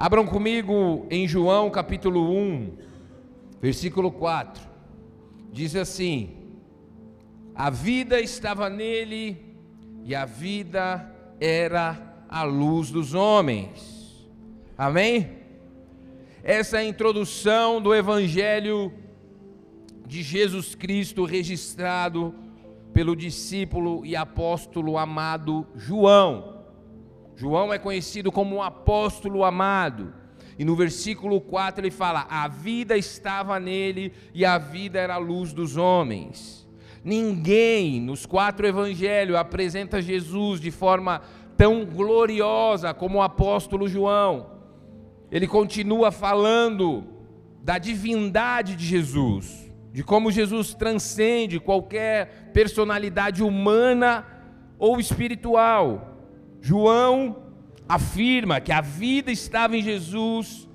Abram comigo em João capítulo 1, versículo 4. Diz assim: A vida estava nele e a vida era a luz dos homens. Amém? Essa é a introdução do Evangelho de Jesus Cristo registrado pelo discípulo e apóstolo amado João. João é conhecido como um apóstolo amado. E no versículo 4 ele fala: A vida estava nele e a vida era a luz dos homens. Ninguém nos quatro evangelhos apresenta Jesus de forma tão gloriosa como o apóstolo João. Ele continua falando da divindade de Jesus, de como Jesus transcende qualquer personalidade humana ou espiritual. João afirma que a vida estava em Jesus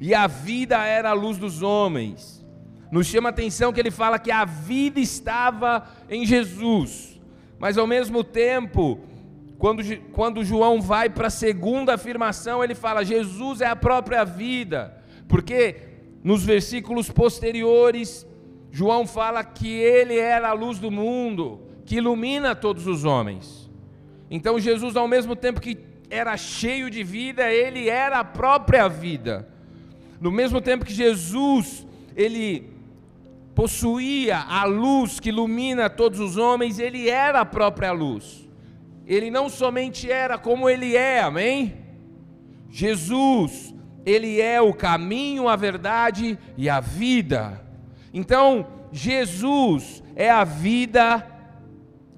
e a vida era a luz dos homens. Nos chama a atenção que ele fala que a vida estava em Jesus, mas ao mesmo tempo, quando, quando João vai para a segunda afirmação, ele fala: Jesus é a própria vida, porque nos versículos posteriores, João fala que ele era a luz do mundo, que ilumina todos os homens. Então Jesus, ao mesmo tempo que era cheio de vida, ele era a própria vida. No mesmo tempo que Jesus, ele possuía a luz que ilumina todos os homens, ele era a própria luz. Ele não somente era como ele é, amém? Jesus, ele é o caminho, a verdade e a vida. Então, Jesus é a vida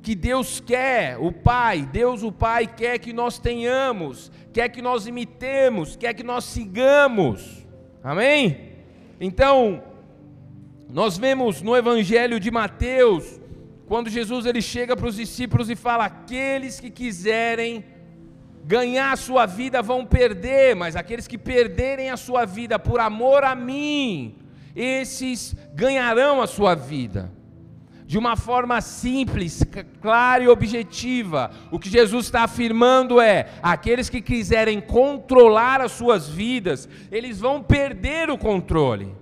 que Deus quer, o Pai, Deus o Pai quer que nós tenhamos, quer que nós imitemos, quer que nós sigamos. Amém? Então, nós vemos no Evangelho de Mateus, quando Jesus ele chega para os discípulos e fala: aqueles que quiserem ganhar a sua vida vão perder, mas aqueles que perderem a sua vida por amor a mim, esses ganharão a sua vida de uma forma simples, clara e objetiva. O que Jesus está afirmando é: aqueles que quiserem controlar as suas vidas, eles vão perder o controle.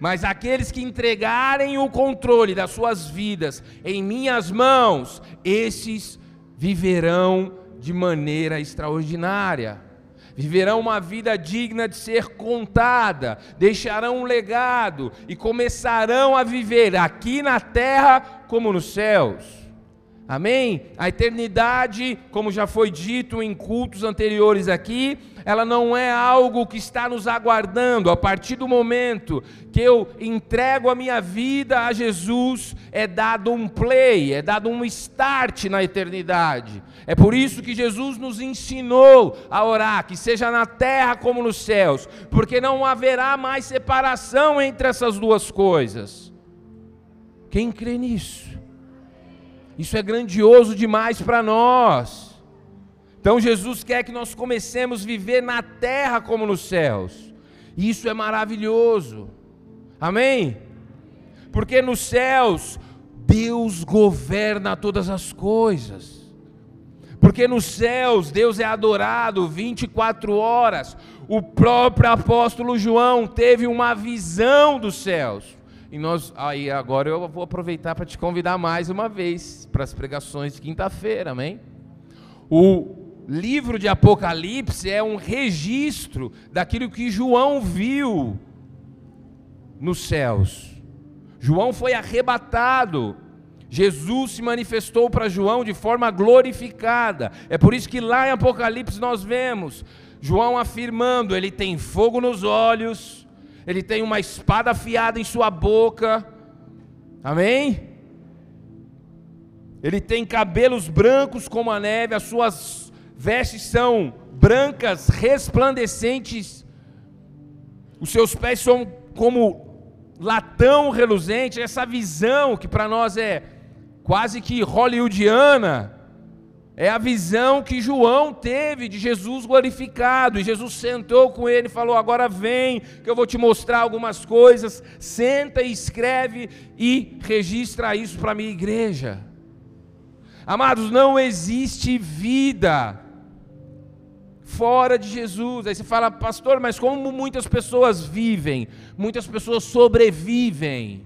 Mas aqueles que entregarem o controle das suas vidas em minhas mãos, esses viverão de maneira extraordinária viverão uma vida digna de ser contada, deixarão um legado e começarão a viver aqui na terra como nos céus. Amém? A eternidade, como já foi dito em cultos anteriores aqui, ela não é algo que está nos aguardando. A partir do momento que eu entrego a minha vida a Jesus, é dado um play, é dado um start na eternidade. É por isso que Jesus nos ensinou a orar, que seja na terra como nos céus, porque não haverá mais separação entre essas duas coisas. Quem crê nisso? Isso é grandioso demais para nós. Então Jesus quer que nós comecemos a viver na terra como nos céus. Isso é maravilhoso. Amém? Porque nos céus Deus governa todas as coisas. Porque nos céus Deus é adorado 24 horas. O próprio apóstolo João teve uma visão dos céus. E nós, aí agora eu vou aproveitar para te convidar mais uma vez para as pregações de quinta-feira, amém? O livro de Apocalipse é um registro daquilo que João viu nos céus. João foi arrebatado. Jesus se manifestou para João de forma glorificada. É por isso que lá em Apocalipse nós vemos João afirmando: ele tem fogo nos olhos, ele tem uma espada afiada em sua boca. Amém? Ele tem cabelos brancos como a neve, as suas vestes são brancas, resplandecentes, os seus pés são como latão reluzente, essa visão que para nós é quase que hollywoodiana, é a visão que João teve de Jesus glorificado. E Jesus sentou com ele e falou: Agora vem, que eu vou te mostrar algumas coisas. Senta e escreve e registra isso para a minha igreja. Amados, não existe vida fora de Jesus. Aí você fala, pastor, mas como muitas pessoas vivem? Muitas pessoas sobrevivem.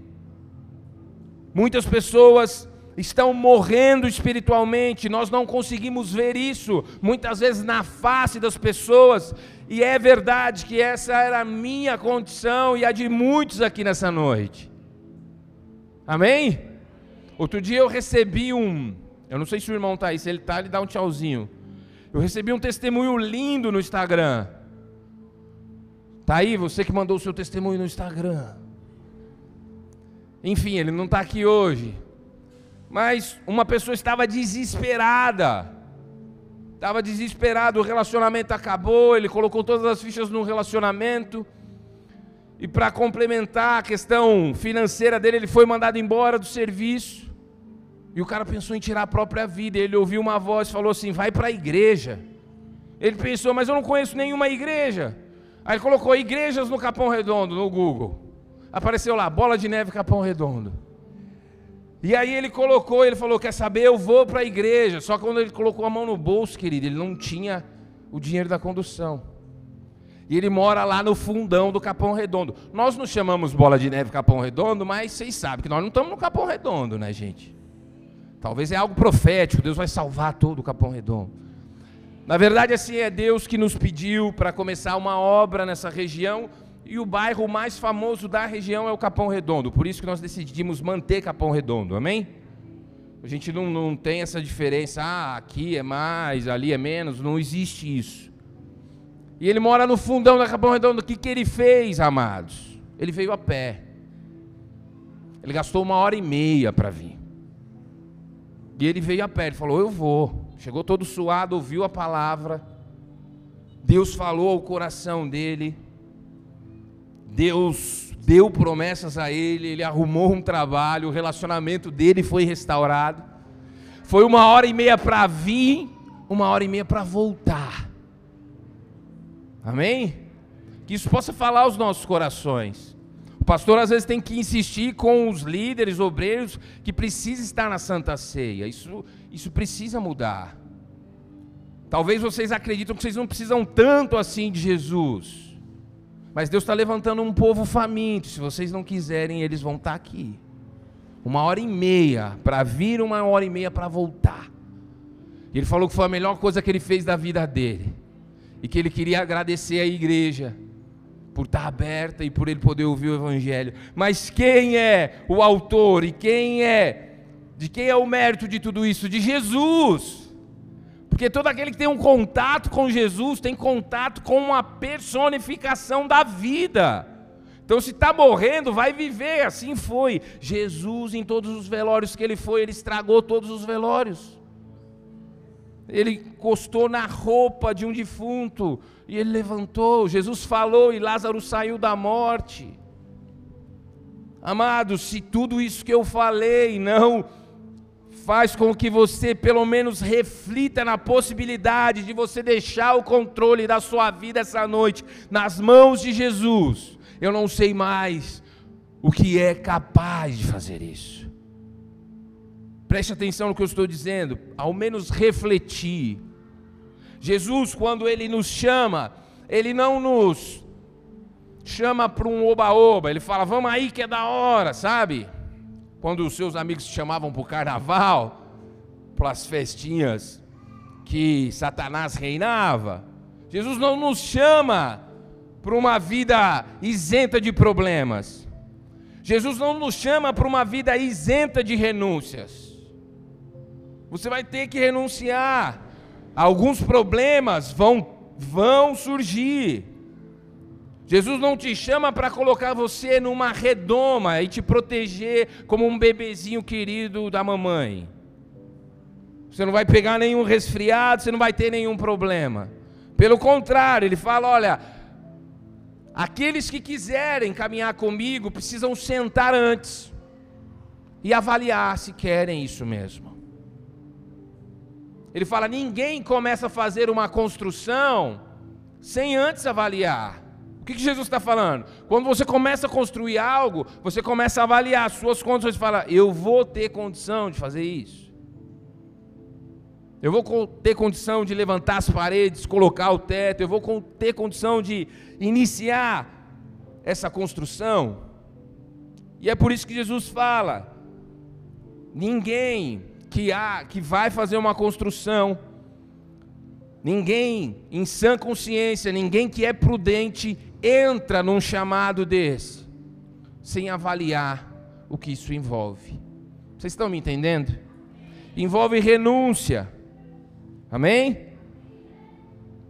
Muitas pessoas estão morrendo espiritualmente, nós não conseguimos ver isso, muitas vezes na face das pessoas, e é verdade que essa era a minha condição e a de muitos aqui nessa noite. Amém? Outro dia eu recebi um, eu não sei se o irmão está aí, se ele está, ele dá um tchauzinho. Eu recebi um testemunho lindo no Instagram. Tá aí, você que mandou o seu testemunho no Instagram. Enfim, ele não está aqui hoje. Mas uma pessoa estava desesperada. Estava desesperado, o relacionamento acabou, ele colocou todas as fichas no relacionamento. E para complementar a questão financeira dele, ele foi mandado embora do serviço. E o cara pensou em tirar a própria vida. Ele ouviu uma voz falou assim: vai para a igreja. Ele pensou, mas eu não conheço nenhuma igreja. Aí colocou igrejas no Capão Redondo no Google. Apareceu lá, bola de neve Capão Redondo. E aí ele colocou, ele falou: Quer saber? Eu vou para a igreja. Só que quando ele colocou a mão no bolso, querido, ele não tinha o dinheiro da condução. E ele mora lá no fundão do Capão Redondo. Nós não chamamos bola de neve Capão Redondo, mas vocês sabem que nós não estamos no Capão Redondo, né, gente? Talvez é algo profético, Deus vai salvar todo o Capão Redondo. Na verdade, assim, é Deus que nos pediu para começar uma obra nessa região e o bairro mais famoso da região é o Capão Redondo. Por isso que nós decidimos manter Capão Redondo, amém? A gente não, não tem essa diferença, ah, aqui é mais, ali é menos, não existe isso. E ele mora no fundão da Capão Redondo. O que, que ele fez, amados? Ele veio a pé. Ele gastou uma hora e meia para vir. E ele veio a pé, ele falou: Eu vou. Chegou todo suado, ouviu a palavra. Deus falou ao coração dele. Deus deu promessas a ele, ele arrumou um trabalho, o relacionamento dele foi restaurado. Foi uma hora e meia para vir, uma hora e meia para voltar. Amém? Que isso possa falar aos nossos corações. O pastor às vezes tem que insistir com os líderes, obreiros, que precisa estar na Santa Ceia. Isso, isso precisa mudar. Talvez vocês acreditam que vocês não precisam tanto assim de Jesus. Mas Deus está levantando um povo faminto. Se vocês não quiserem, eles vão estar tá aqui. Uma hora e meia para vir, uma hora e meia para voltar. E ele falou que foi a melhor coisa que ele fez da vida dele. E que ele queria agradecer à igreja por estar tá aberta e por ele poder ouvir o evangelho. Mas quem é o autor e quem é de quem é o mérito de tudo isso? De Jesus. Porque todo aquele que tem um contato com Jesus tem contato com uma personificação da vida. Então, se está morrendo, vai viver. Assim foi. Jesus, em todos os velórios que ele foi, ele estragou todos os velórios. Ele encostou na roupa de um defunto e ele levantou. Jesus falou e Lázaro saiu da morte. Amados, se tudo isso que eu falei não faz com que você pelo menos reflita na possibilidade de você deixar o controle da sua vida essa noite nas mãos de Jesus. Eu não sei mais o que é capaz de fazer isso. Preste atenção no que eu estou dizendo, ao menos refletir. Jesus, quando ele nos chama, ele não nos chama para um oba-oba, ele fala, vamos aí que é da hora, sabe? Quando os seus amigos te chamavam para o carnaval, para as festinhas que Satanás reinava. Jesus não nos chama para uma vida isenta de problemas. Jesus não nos chama para uma vida isenta de renúncias. Você vai ter que renunciar. Alguns problemas vão, vão surgir. Jesus não te chama para colocar você numa redoma e te proteger como um bebezinho querido da mamãe. Você não vai pegar nenhum resfriado, você não vai ter nenhum problema. Pelo contrário, ele fala: olha, aqueles que quiserem caminhar comigo precisam sentar antes e avaliar se querem isso mesmo. Ele fala: ninguém começa a fazer uma construção sem antes avaliar. Que, que Jesus está falando? Quando você começa a construir algo, você começa a avaliar as suas condições e fala: Eu vou ter condição de fazer isso. eu vou ter condição de levantar as paredes, colocar o teto, eu vou ter condição de iniciar essa construção. E é por isso que Jesus fala: ninguém que há que vai fazer uma construção, ninguém em sã consciência, ninguém que é prudente entra num chamado desse sem avaliar o que isso envolve. Vocês estão me entendendo? Envolve renúncia Amém?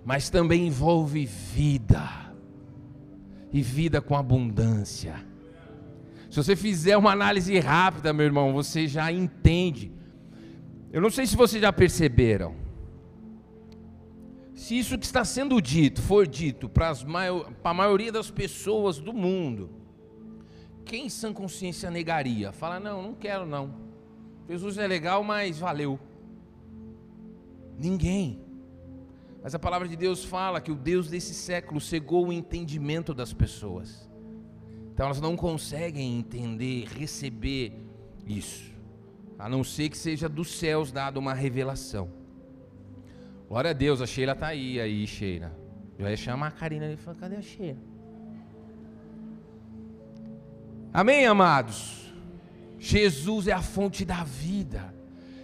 Mas também envolve vida. E vida com abundância. Se você fizer uma análise rápida, meu irmão, você já entende. Eu não sei se vocês já perceberam. Se isso que está sendo dito for dito para, para a maioria das pessoas do mundo, quem em sã consciência negaria? Fala, não, não quero não. Jesus é legal, mas valeu. Ninguém. Mas a palavra de Deus fala que o Deus desse século cegou o entendimento das pessoas. Então elas não conseguem entender, receber isso, a não ser que seja dos céus dado uma revelação. Glória a Deus, a Sheila está aí, aí, Sheila. Eu ia chamar a Karina e falar: cadê a Sheila? Amém, amados? Jesus é a fonte da vida.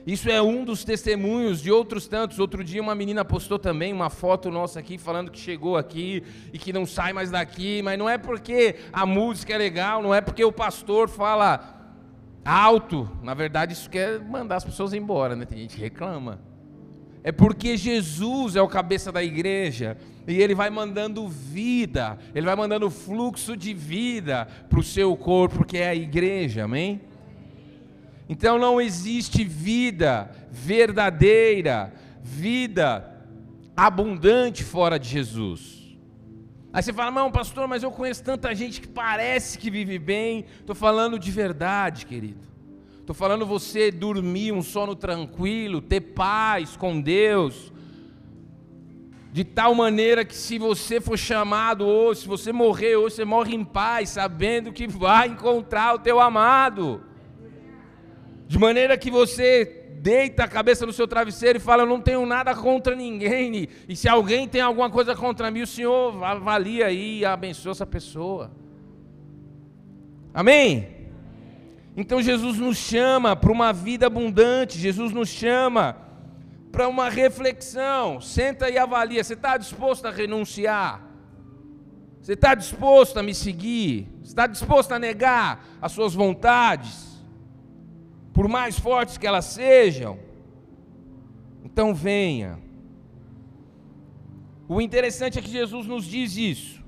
Isso é um dos testemunhos de outros tantos. Outro dia uma menina postou também uma foto nossa aqui falando que chegou aqui e que não sai mais daqui, mas não é porque a música é legal, não é porque o pastor fala alto. Na verdade, isso quer mandar as pessoas embora, né? Tem gente que reclama. É porque Jesus é o cabeça da igreja e ele vai mandando vida, ele vai mandando fluxo de vida para o seu corpo, que é a igreja, amém? Então não existe vida verdadeira, vida abundante fora de Jesus. Aí você fala, não, pastor, mas eu conheço tanta gente que parece que vive bem. Estou falando de verdade, querido. Estou falando você dormir um sono tranquilo, ter paz com Deus, de tal maneira que se você for chamado hoje, se você morrer hoje, você morre em paz, sabendo que vai encontrar o teu amado. De maneira que você deita a cabeça no seu travesseiro e fala: Eu não tenho nada contra ninguém. E se alguém tem alguma coisa contra mim, o Senhor avalia aí e abençoa essa pessoa. Amém? Então Jesus nos chama para uma vida abundante, Jesus nos chama para uma reflexão. Senta e avalia: você está disposto a renunciar? Você está disposto a me seguir? Você está disposto a negar as suas vontades? por mais fortes que elas sejam, então venha. O interessante é que Jesus nos diz isso.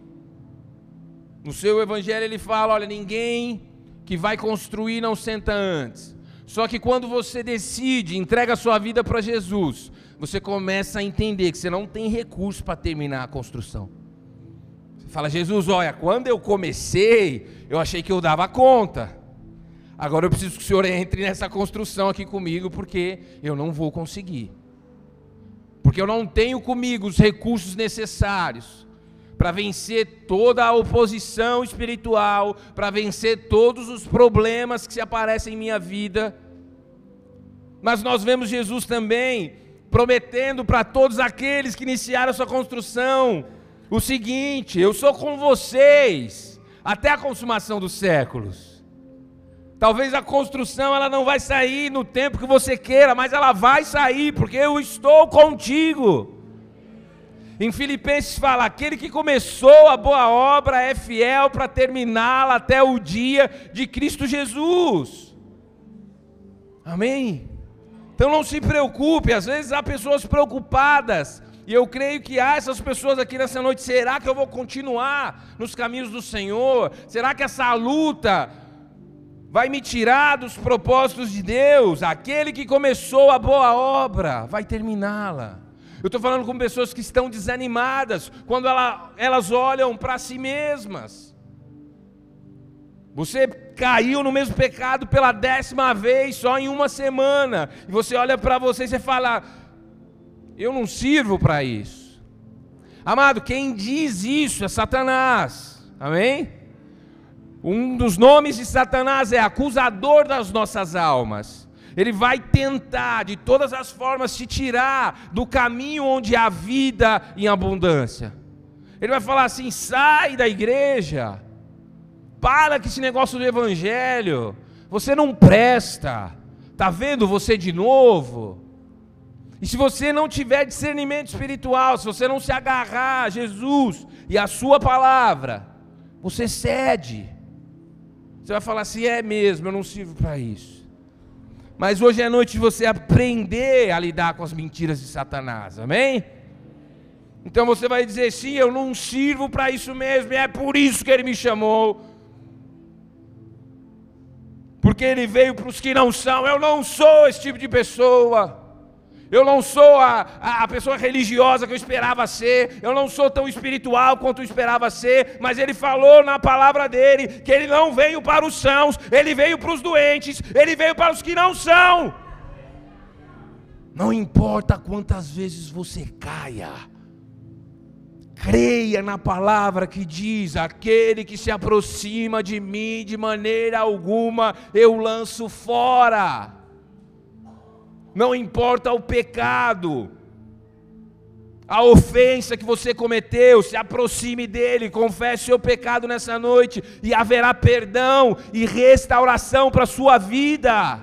No seu evangelho ele fala: olha, ninguém que vai construir não senta antes. Só que quando você decide, entrega a sua vida para Jesus, você começa a entender que você não tem recurso para terminar a construção. Você fala, Jesus, olha, quando eu comecei, eu achei que eu dava conta. Agora eu preciso que o senhor entre nessa construção aqui comigo, porque eu não vou conseguir. Porque eu não tenho comigo os recursos necessários para vencer toda a oposição espiritual, para vencer todos os problemas que se aparecem em minha vida. Mas nós vemos Jesus também prometendo para todos aqueles que iniciaram sua construção o seguinte: eu sou com vocês até a consumação dos séculos. Talvez a construção ela não vai sair no tempo que você queira, mas ela vai sair, porque eu estou contigo. Em Filipenses fala: aquele que começou a boa obra é fiel para terminá-la até o dia de Cristo Jesus. Amém? Então não se preocupe, às vezes há pessoas preocupadas, e eu creio que há essas pessoas aqui nessa noite. Será que eu vou continuar nos caminhos do Senhor? Será que essa luta vai me tirar dos propósitos de Deus. Aquele que começou a boa obra vai terminá-la. Eu estou falando com pessoas que estão desanimadas quando ela, elas olham para si mesmas. Você caiu no mesmo pecado pela décima vez só em uma semana. E você olha para você e você fala: Eu não sirvo para isso. Amado, quem diz isso é Satanás. Amém? Um dos nomes de Satanás é acusador das nossas almas. Ele vai tentar de todas as formas te tirar do caminho onde há vida em abundância. Ele vai falar assim: sai da igreja, para com esse negócio do evangelho, você não presta, está vendo você de novo? E se você não tiver discernimento espiritual, se você não se agarrar a Jesus e a Sua palavra, você cede. Você vai falar assim: é mesmo, eu não sirvo para isso. Mas hoje é noite de você aprender a lidar com as mentiras de Satanás, amém? Então você vai dizer: sim, eu não sirvo para isso mesmo, é por isso que ele me chamou. Porque ele veio para os que não são, eu não sou esse tipo de pessoa. Eu não sou a, a, a, pessoa religiosa que eu esperava ser, eu não sou tão espiritual quanto eu esperava ser, mas ele falou na palavra dele que ele não veio para os sãos, ele veio para os doentes, ele veio para os que não são. Não importa quantas vezes você caia, creia na palavra que diz: aquele que se aproxima de mim de maneira alguma eu lanço fora não importa o pecado, a ofensa que você cometeu, se aproxime dele, confesse seu pecado nessa noite e haverá perdão e restauração para a sua vida.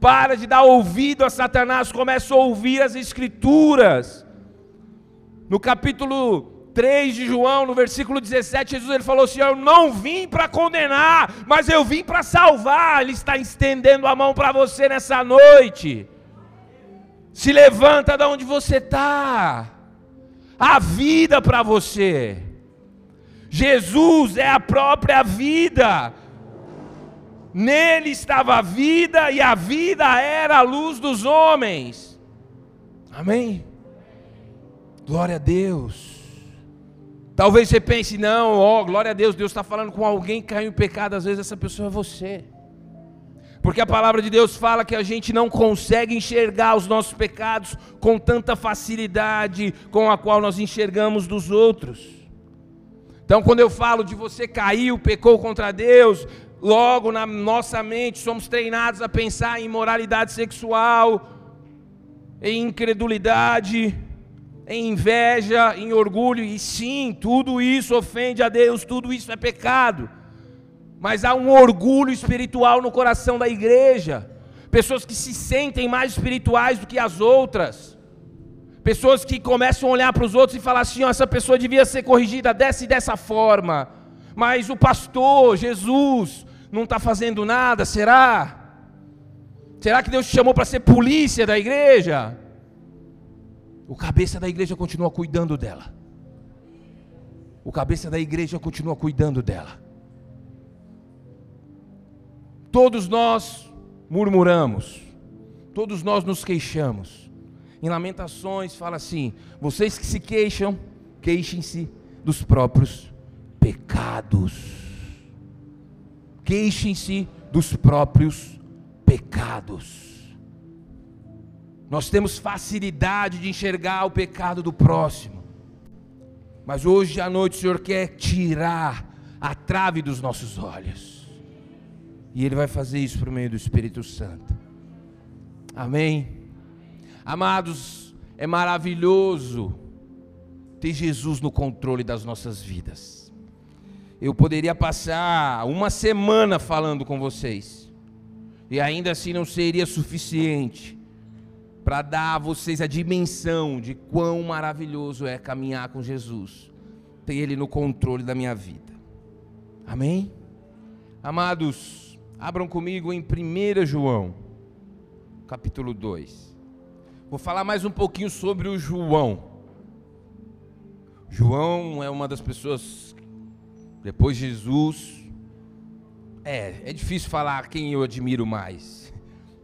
Para de dar ouvido a Satanás, começa a ouvir as Escrituras. No capítulo 3 de João, no versículo 17, Jesus ele falou assim: Eu não vim para condenar, mas eu vim para salvar. Ele está estendendo a mão para você nessa noite. Se levanta da onde você está. A vida para você. Jesus é a própria vida. Nele estava a vida e a vida era a luz dos homens. Amém. Glória a Deus. Talvez você pense, não, ó, glória a Deus, Deus está falando com alguém que caiu em pecado, às vezes essa pessoa é você. Porque a palavra de Deus fala que a gente não consegue enxergar os nossos pecados com tanta facilidade com a qual nós enxergamos dos outros. Então, quando eu falo de você caiu, pecou contra Deus, logo na nossa mente somos treinados a pensar em imoralidade sexual, em incredulidade, em inveja, em orgulho, e sim, tudo isso ofende a Deus, tudo isso é pecado. Mas há um orgulho espiritual no coração da igreja, pessoas que se sentem mais espirituais do que as outras, pessoas que começam a olhar para os outros e falar assim: oh, essa pessoa devia ser corrigida dessa e dessa forma, mas o pastor, Jesus, não está fazendo nada, será? Será que Deus te chamou para ser polícia da igreja? O cabeça da igreja continua cuidando dela. O cabeça da igreja continua cuidando dela. Todos nós murmuramos, todos nós nos queixamos. Em Lamentações fala assim: vocês que se queixam, queixem-se dos próprios pecados. Queixem-se dos próprios pecados. Nós temos facilidade de enxergar o pecado do próximo. Mas hoje à noite o Senhor quer tirar a trave dos nossos olhos. E Ele vai fazer isso por meio do Espírito Santo. Amém? Amados, é maravilhoso ter Jesus no controle das nossas vidas. Eu poderia passar uma semana falando com vocês, e ainda assim não seria suficiente para dar a vocês a dimensão de quão maravilhoso é caminhar com Jesus, ter Ele no controle da minha vida. Amém? Amados, abram comigo em 1 João, capítulo 2. Vou falar mais um pouquinho sobre o João. João é uma das pessoas, depois de Jesus, é, é difícil falar quem eu admiro mais.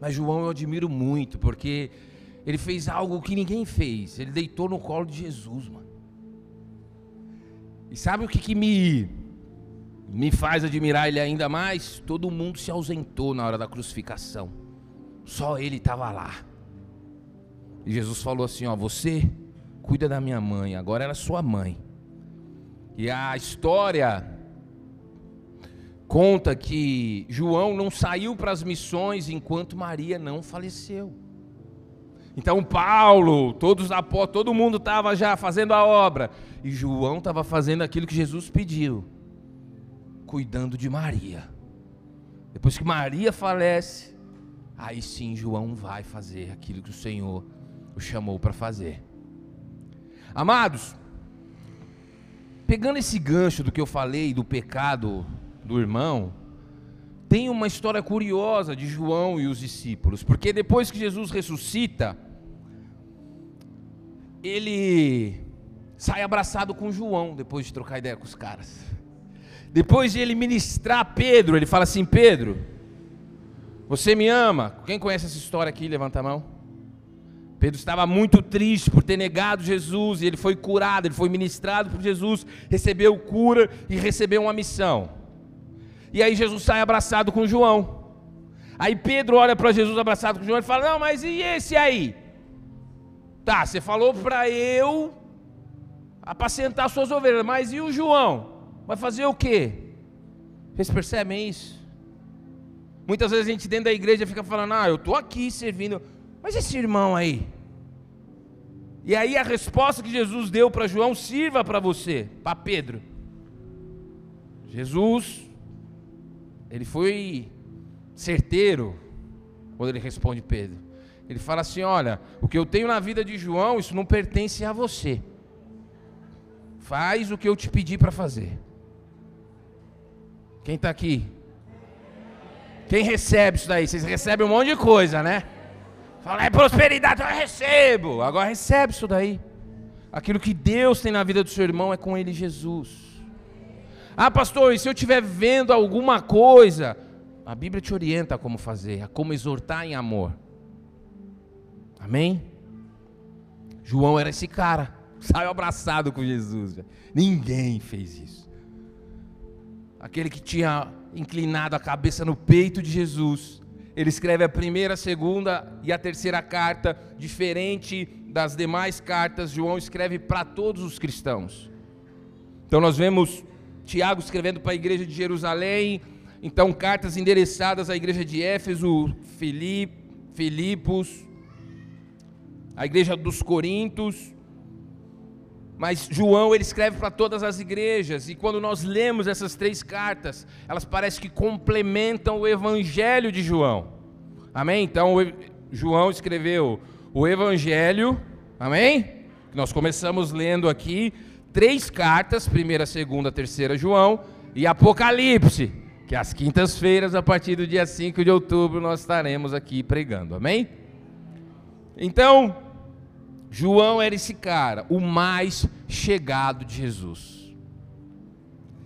Mas João eu admiro muito, porque ele fez algo que ninguém fez. Ele deitou no colo de Jesus, mano. E sabe o que, que me, me faz admirar ele ainda mais? Todo mundo se ausentou na hora da crucificação. Só ele estava lá. E Jesus falou assim: Ó, você cuida da minha mãe, agora era sua mãe. E a história conta que João não saiu para as missões enquanto Maria não faleceu. Então Paulo, todos apóstolos, todo mundo estava já fazendo a obra e João estava fazendo aquilo que Jesus pediu, cuidando de Maria. Depois que Maria falece, aí sim João vai fazer aquilo que o Senhor o chamou para fazer. Amados, pegando esse gancho do que eu falei do pecado do irmão, tem uma história curiosa de João e os discípulos, porque depois que Jesus ressuscita, ele sai abraçado com João, depois de trocar ideia com os caras. Depois de ele ministrar Pedro, ele fala assim: Pedro, você me ama? Quem conhece essa história aqui? Levanta a mão. Pedro estava muito triste por ter negado Jesus, e ele foi curado, ele foi ministrado por Jesus, recebeu cura e recebeu uma missão. E aí Jesus sai abraçado com João. Aí Pedro olha para Jesus abraçado com João e fala: Não, mas e esse aí? Tá, você falou para eu apacentar suas ovelhas, mas e o João? Vai fazer o quê? Vocês percebem isso? Muitas vezes a gente dentro da igreja fica falando: Ah, eu estou aqui servindo, mas esse irmão aí? E aí a resposta que Jesus deu para João sirva para você, para Pedro. Jesus, ele foi certeiro quando ele responde Pedro. Ele fala assim: Olha, o que eu tenho na vida de João, isso não pertence a você. Faz o que eu te pedi para fazer. Quem está aqui? Quem recebe isso daí? Vocês recebem um monte de coisa, né? Fala, é prosperidade, eu recebo. Agora recebe isso daí. Aquilo que Deus tem na vida do seu irmão é com ele Jesus. Ah, pastor, e se eu estiver vendo alguma coisa? A Bíblia te orienta a como fazer, a como exortar em amor. Amém? João era esse cara, saiu abraçado com Jesus. Ninguém fez isso. Aquele que tinha inclinado a cabeça no peito de Jesus. Ele escreve a primeira, a segunda e a terceira carta, diferente das demais cartas. João escreve para todos os cristãos. Então nós vemos Tiago escrevendo para a igreja de Jerusalém, então cartas endereçadas à igreja de Éfeso, Filipos, a igreja dos Coríntios. Mas João ele escreve para todas as igrejas, e quando nós lemos essas três cartas, elas parecem que complementam o evangelho de João. Amém? Então, João escreveu o evangelho, amém? Nós começamos lendo aqui três cartas, primeira, segunda, terceira João, e Apocalipse, que às quintas-feiras, a partir do dia 5 de outubro, nós estaremos aqui pregando. Amém? Então, João era esse cara, o mais chegado de Jesus.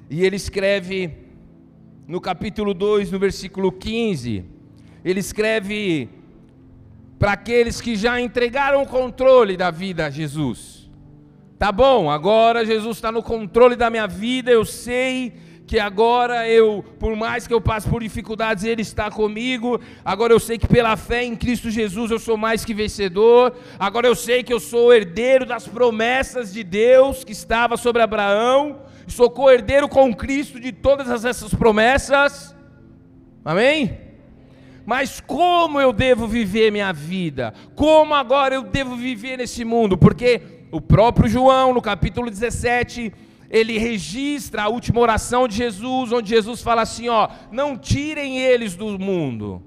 E ele escreve no capítulo 2, no versículo 15, ele escreve para aqueles que já entregaram o controle da vida a Jesus. Tá bom, agora Jesus está no controle da minha vida, eu sei que agora eu, por mais que eu passe por dificuldades, Ele está comigo. Agora eu sei que pela fé em Cristo Jesus eu sou mais que vencedor. Agora eu sei que eu sou herdeiro das promessas de Deus que estava sobre Abraão. Sou co-herdeiro com Cristo de todas essas promessas. Amém? Mas como eu devo viver minha vida? Como agora eu devo viver nesse mundo? Porque o próprio João, no capítulo 17, ele registra a última oração de Jesus, onde Jesus fala assim: ó, não tirem eles do mundo.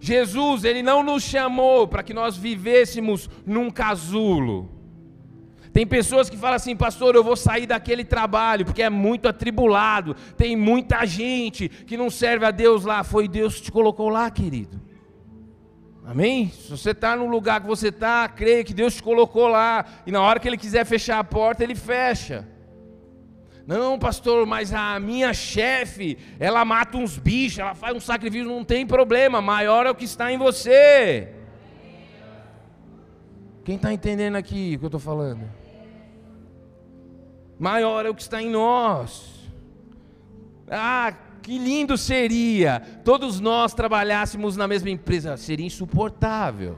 Jesus, ele não nos chamou para que nós vivêssemos num casulo. Tem pessoas que falam assim, pastor, eu vou sair daquele trabalho porque é muito atribulado. Tem muita gente que não serve a Deus lá. Foi Deus que te colocou lá, querido. Amém? Se você está no lugar que você está, creia que Deus te colocou lá. E na hora que Ele quiser fechar a porta, Ele fecha. Não, pastor, mas a minha chefe, ela mata uns bichos, ela faz um sacrifício, não tem problema. Maior é o que está em você. Quem está entendendo aqui o que eu estou falando? Maior é o que está em nós. Ah, que lindo seria todos nós trabalhássemos na mesma empresa, seria insuportável.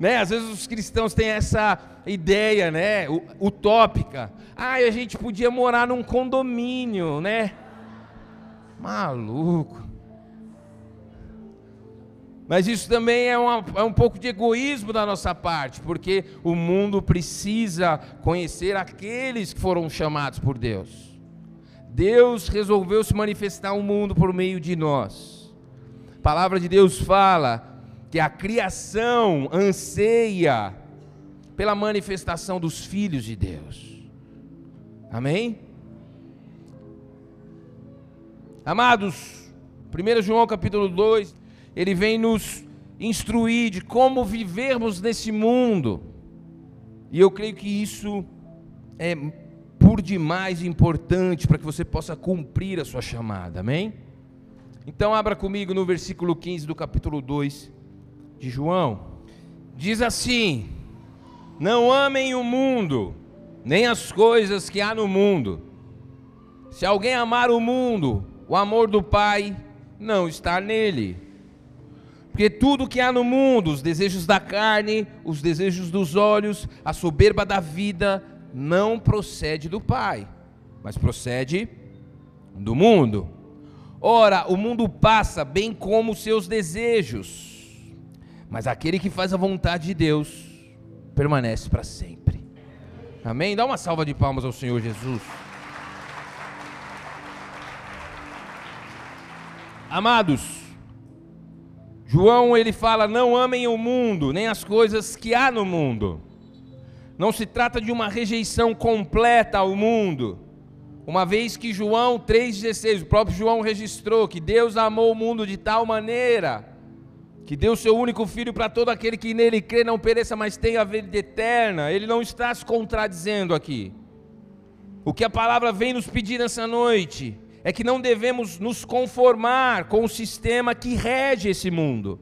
Né? Às vezes os cristãos têm essa ideia, né, utópica. Ah, a gente podia morar num condomínio, né? Maluco. Mas isso também é, uma, é, um pouco de egoísmo da nossa parte, porque o mundo precisa conhecer aqueles que foram chamados por Deus. Deus resolveu se manifestar ao mundo por meio de nós. A palavra de Deus fala que a criação anseia pela manifestação dos filhos de Deus. Amém? Amados, 1 João capítulo 2, ele vem nos instruir de como vivermos nesse mundo. E eu creio que isso é por demais importante para que você possa cumprir a sua chamada. Amém? Então abra comigo no versículo 15 do capítulo 2 de João, diz assim: Não amem o mundo, nem as coisas que há no mundo. Se alguém amar o mundo, o amor do Pai não está nele. Porque tudo que há no mundo, os desejos da carne, os desejos dos olhos, a soberba da vida, não procede do Pai, mas procede do mundo. Ora, o mundo passa, bem como seus desejos mas aquele que faz a vontade de Deus permanece para sempre. Amém? Dá uma salva de palmas ao Senhor Jesus. Amados, João ele fala: não amem o mundo, nem as coisas que há no mundo. Não se trata de uma rejeição completa ao mundo. Uma vez que João 3,16, o próprio João registrou que Deus amou o mundo de tal maneira que deu seu único filho para todo aquele que nele crê não pereça, mas tenha a vida eterna. Ele não está se contradizendo aqui. O que a palavra vem nos pedir nessa noite é que não devemos nos conformar com o sistema que rege esse mundo.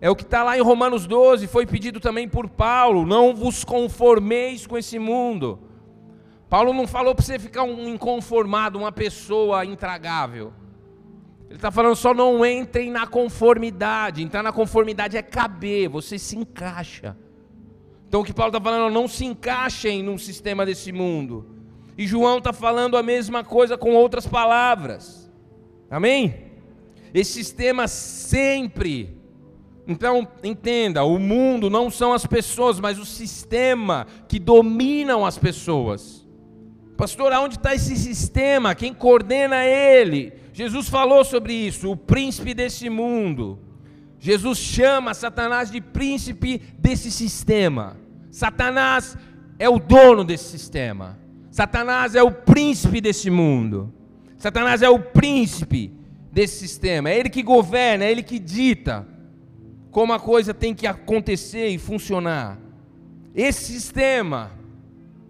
É o que está lá em Romanos 12, foi pedido também por Paulo: não vos conformeis com esse mundo. Paulo não falou para você ficar um inconformado, uma pessoa intragável. Ele está falando só não entrem na conformidade. Entrar na conformidade é caber, você se encaixa. Então o que Paulo está falando, não se encaixem num sistema desse mundo. E João está falando a mesma coisa com outras palavras. Amém? Esse sistema sempre. Então, entenda: o mundo não são as pessoas, mas o sistema que dominam as pessoas. Pastor, aonde está esse sistema? Quem coordena ele? Jesus falou sobre isso, o príncipe desse mundo. Jesus chama Satanás de príncipe desse sistema. Satanás é o dono desse sistema. Satanás é o príncipe desse mundo. Satanás é o príncipe desse sistema. É ele que governa, é ele que dita como a coisa tem que acontecer e funcionar. Esse sistema,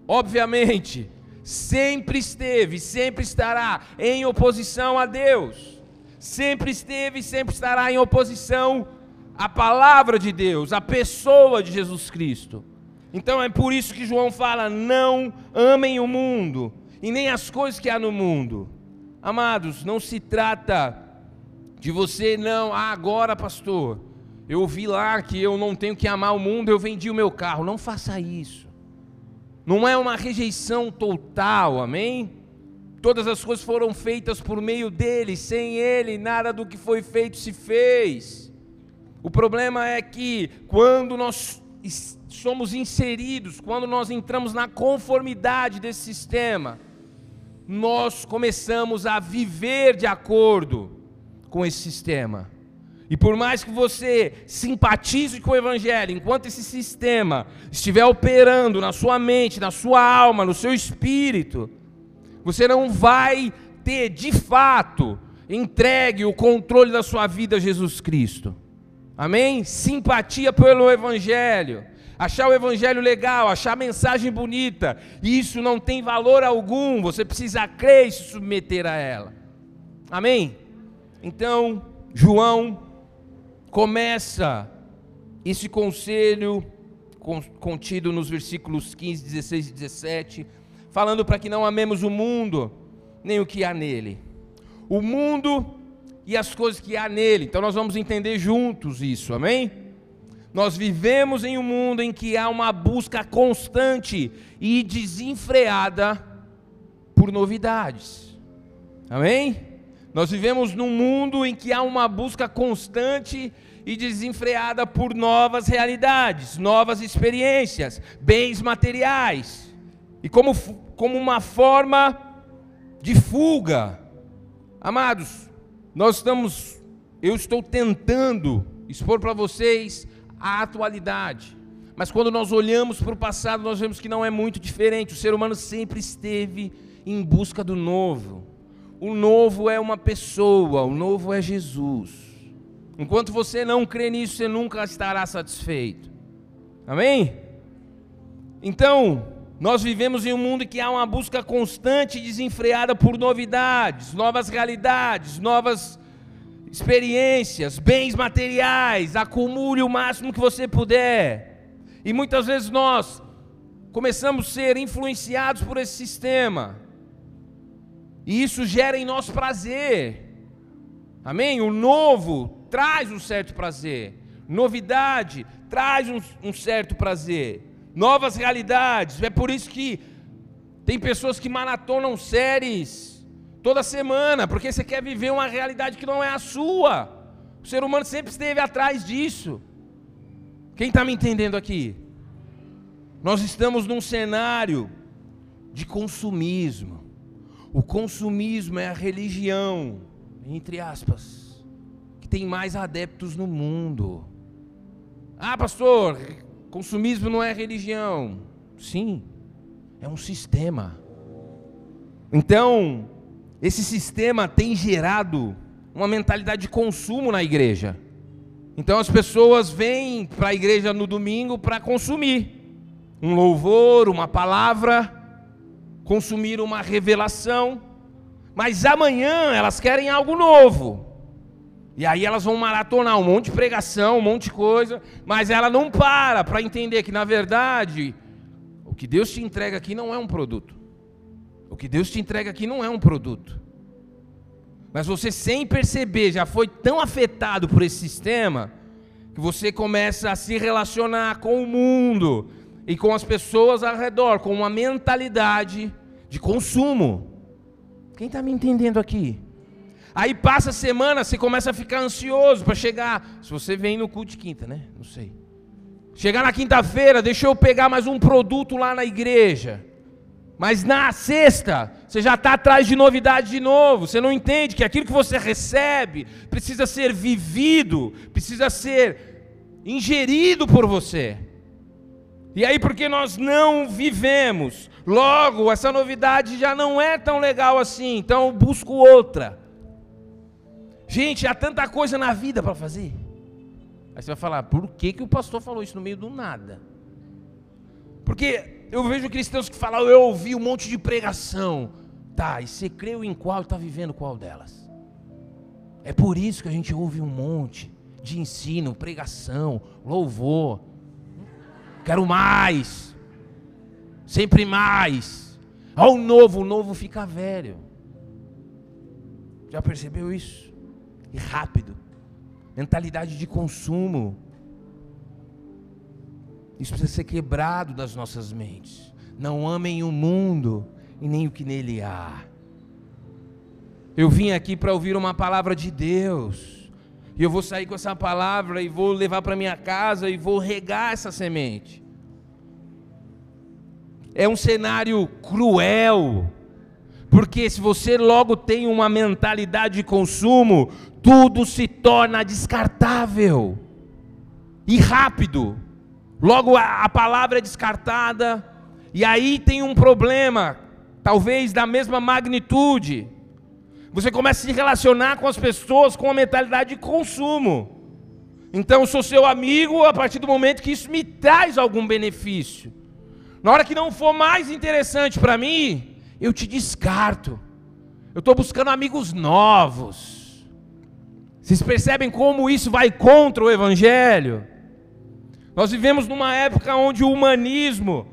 obviamente, sempre esteve, sempre estará em oposição a Deus. Sempre esteve e sempre estará em oposição à palavra de Deus, à pessoa de Jesus Cristo. Então é por isso que João fala: não amem o mundo e nem as coisas que há no mundo. Amados, não se trata de você, não, ah, agora, pastor, eu ouvi lá que eu não tenho que amar o mundo, eu vendi o meu carro. Não faça isso. Não é uma rejeição total, amém? Todas as coisas foram feitas por meio dele, sem ele, nada do que foi feito se fez. O problema é que quando nós somos inseridos, quando nós entramos na conformidade desse sistema, nós começamos a viver de acordo com esse sistema. E por mais que você simpatize com o Evangelho, enquanto esse sistema estiver operando na sua mente, na sua alma, no seu espírito, você não vai ter de fato entregue o controle da sua vida a Jesus Cristo. Amém? Simpatia pelo Evangelho, achar o Evangelho legal, achar a mensagem bonita, isso não tem valor algum, você precisa crer e se submeter a ela. Amém? Então, João começa esse conselho contido nos versículos 15, 16 e 17, falando para que não amemos o mundo, nem o que há nele. O mundo e as coisas que há nele. Então nós vamos entender juntos isso, amém? Nós vivemos em um mundo em que há uma busca constante e desenfreada por novidades. Amém? Nós vivemos num mundo em que há uma busca constante e desenfreada por novas realidades, novas experiências, bens materiais, e como, como uma forma de fuga. Amados, nós estamos, eu estou tentando expor para vocês a atualidade. Mas quando nós olhamos para o passado, nós vemos que não é muito diferente. O ser humano sempre esteve em busca do novo. O novo é uma pessoa, o novo é Jesus. Enquanto você não crê nisso, você nunca estará satisfeito. Amém? Então, nós vivemos em um mundo que há uma busca constante e desenfreada por novidades, novas realidades, novas experiências, bens materiais, acumule o máximo que você puder. E muitas vezes nós começamos a ser influenciados por esse sistema. E isso gera em nós prazer. Amém? O novo traz um certo prazer. Novidade traz um, um certo prazer. Novas realidades. É por isso que tem pessoas que maratonam séries toda semana, porque você quer viver uma realidade que não é a sua. O ser humano sempre esteve atrás disso. Quem está me entendendo aqui? Nós estamos num cenário de consumismo. O consumismo é a religião, entre aspas, que tem mais adeptos no mundo. Ah, pastor, consumismo não é religião. Sim, é um sistema. Então, esse sistema tem gerado uma mentalidade de consumo na igreja. Então as pessoas vêm para a igreja no domingo para consumir um louvor, uma palavra, consumir uma revelação, mas amanhã elas querem algo novo. E aí elas vão maratonar um monte de pregação, um monte de coisa, mas ela não para para entender que na verdade o que Deus te entrega aqui não é um produto. O que Deus te entrega aqui não é um produto. Mas você, sem perceber, já foi tão afetado por esse sistema, que você começa a se relacionar com o mundo e com as pessoas ao redor, com uma mentalidade de consumo. Quem está me entendendo aqui? Aí passa a semana, você começa a ficar ansioso para chegar. Se você vem no culto de quinta, né? Não sei. Chegar na quinta-feira, deixa eu pegar mais um produto lá na igreja. Mas na sexta, você já está atrás de novidade de novo. Você não entende que aquilo que você recebe precisa ser vivido, precisa ser ingerido por você. E aí, porque nós não vivemos, logo essa novidade já não é tão legal assim, então eu busco outra. Gente, há tanta coisa na vida para fazer. Aí você vai falar, por que, que o pastor falou isso no meio do nada? Porque eu vejo cristãos que falam, eu ouvi um monte de pregação. Tá, e você creu em qual está vivendo qual delas? É por isso que a gente ouve um monte de ensino, pregação, louvor. Quero mais. Sempre mais. Ao novo, o novo fica velho. Já percebeu isso? E rápido. Mentalidade de consumo. Isso precisa ser quebrado das nossas mentes. Não amem o mundo e nem o que nele há. Eu vim aqui para ouvir uma palavra de Deus. E eu vou sair com essa palavra e vou levar para minha casa e vou regar essa semente. É um cenário cruel. Porque se você logo tem uma mentalidade de consumo, tudo se torna descartável e rápido. Logo a, a palavra é descartada, e aí tem um problema, talvez da mesma magnitude. Você começa a se relacionar com as pessoas com a mentalidade de consumo. Então, eu sou seu amigo a partir do momento que isso me traz algum benefício. Na hora que não for mais interessante para mim, eu te descarto. Eu estou buscando amigos novos. Vocês percebem como isso vai contra o Evangelho? Nós vivemos numa época onde o humanismo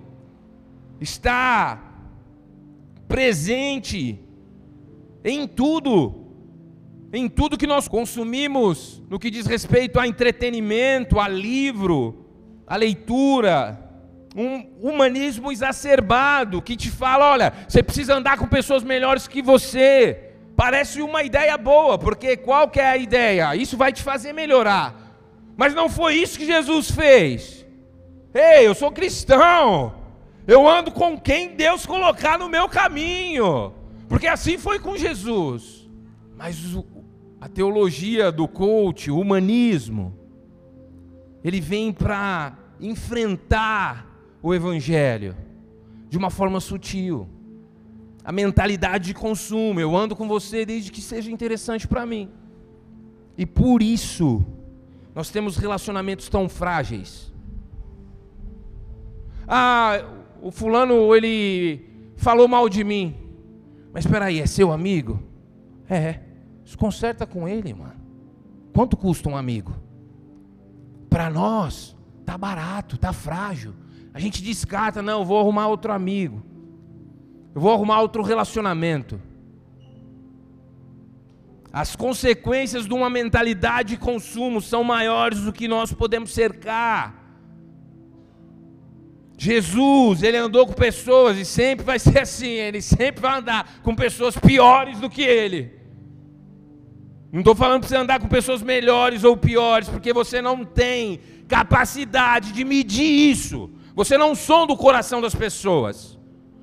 está presente em tudo. em tudo que nós consumimos, no que diz respeito a entretenimento, a livro, a leitura, um humanismo exacerbado que te fala: olha, você precisa andar com pessoas melhores que você. Parece uma ideia boa, porque qual que é a ideia? Isso vai te fazer melhorar. Mas não foi isso que Jesus fez. Ei, eu sou cristão. Eu ando com quem Deus colocar no meu caminho. Porque assim foi com Jesus. Mas a teologia do coach, o humanismo, ele vem para enfrentar o evangelho de uma forma sutil. A mentalidade de consumo, eu ando com você desde que seja interessante para mim. E por isso nós temos relacionamentos tão frágeis. Ah, o fulano ele falou mal de mim. Mas espera aí, é seu amigo? É. Se conserta com ele, mano. Quanto custa um amigo? Para nós, tá barato, tá frágil. A gente descarta, não, eu vou arrumar outro amigo. Eu vou arrumar outro relacionamento. As consequências de uma mentalidade de consumo são maiores do que nós podemos cercar. Jesus, ele andou com pessoas e sempre vai ser assim, ele sempre vai andar com pessoas piores do que ele. Não estou falando para você andar com pessoas melhores ou piores, porque você não tem capacidade de medir isso. Você não sonda o coração das pessoas.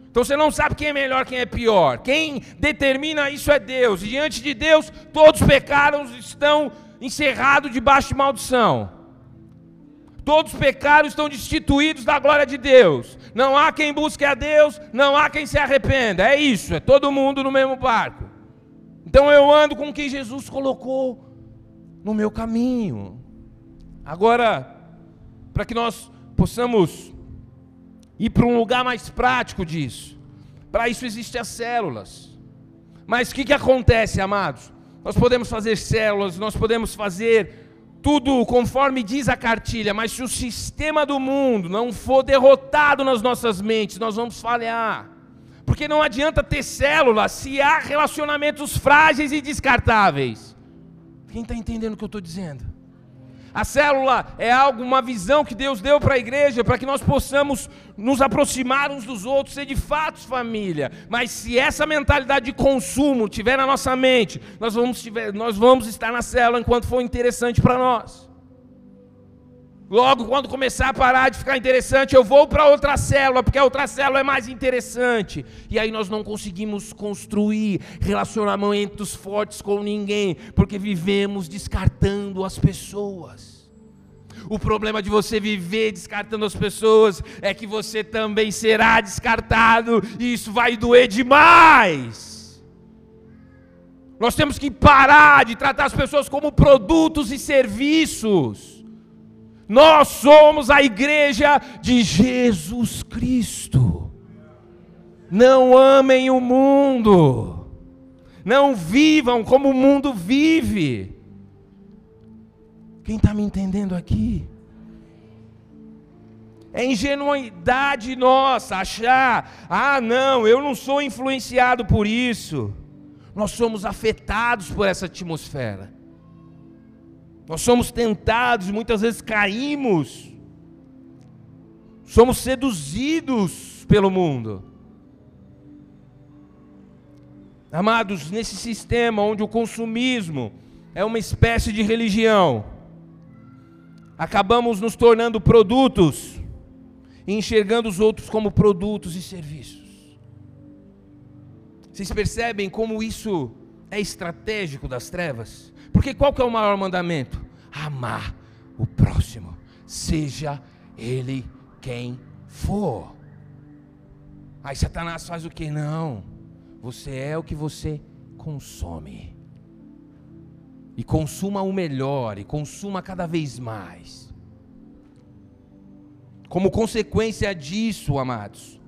Então você não sabe quem é melhor, quem é pior. Quem determina isso é Deus. E diante de Deus, todos pecaram, estão encerrados debaixo de maldição. Todos pecaram, estão destituídos da glória de Deus. Não há quem busque a Deus, não há quem se arrependa. É isso, é todo mundo no mesmo barco. Então eu ando com quem Jesus colocou no meu caminho. Agora, para que nós possamos ir para um lugar mais prático disso, para isso existem as células. Mas o que, que acontece, amados? Nós podemos fazer células, nós podemos fazer tudo conforme diz a cartilha, mas se o sistema do mundo não for derrotado nas nossas mentes, nós vamos falhar. Porque não adianta ter célula se há relacionamentos frágeis e descartáveis. Quem está entendendo o que eu estou dizendo? A célula é algo, uma visão que Deus deu para a igreja, para que nós possamos nos aproximar uns dos outros, ser de fato família. Mas se essa mentalidade de consumo tiver na nossa mente, nós vamos, tiver, nós vamos estar na célula enquanto for interessante para nós. Logo, quando começar a parar de ficar interessante, eu vou para outra célula, porque a outra célula é mais interessante. E aí nós não conseguimos construir relacionamentos fortes com ninguém, porque vivemos descartando as pessoas. O problema de você viver descartando as pessoas é que você também será descartado, e isso vai doer demais. Nós temos que parar de tratar as pessoas como produtos e serviços. Nós somos a igreja de Jesus Cristo. Não amem o mundo. Não vivam como o mundo vive. Quem está me entendendo aqui? É ingenuidade nossa achar, ah, não, eu não sou influenciado por isso. Nós somos afetados por essa atmosfera. Nós somos tentados, muitas vezes caímos, somos seduzidos pelo mundo. Amados, nesse sistema onde o consumismo é uma espécie de religião, acabamos nos tornando produtos e enxergando os outros como produtos e serviços. Vocês percebem como isso é estratégico das trevas? Porque qual que é o maior mandamento? Amar o próximo, seja ele quem for. Aí Satanás faz o que? Não. Você é o que você consome. E consuma o melhor, e consuma cada vez mais. Como consequência disso, amados,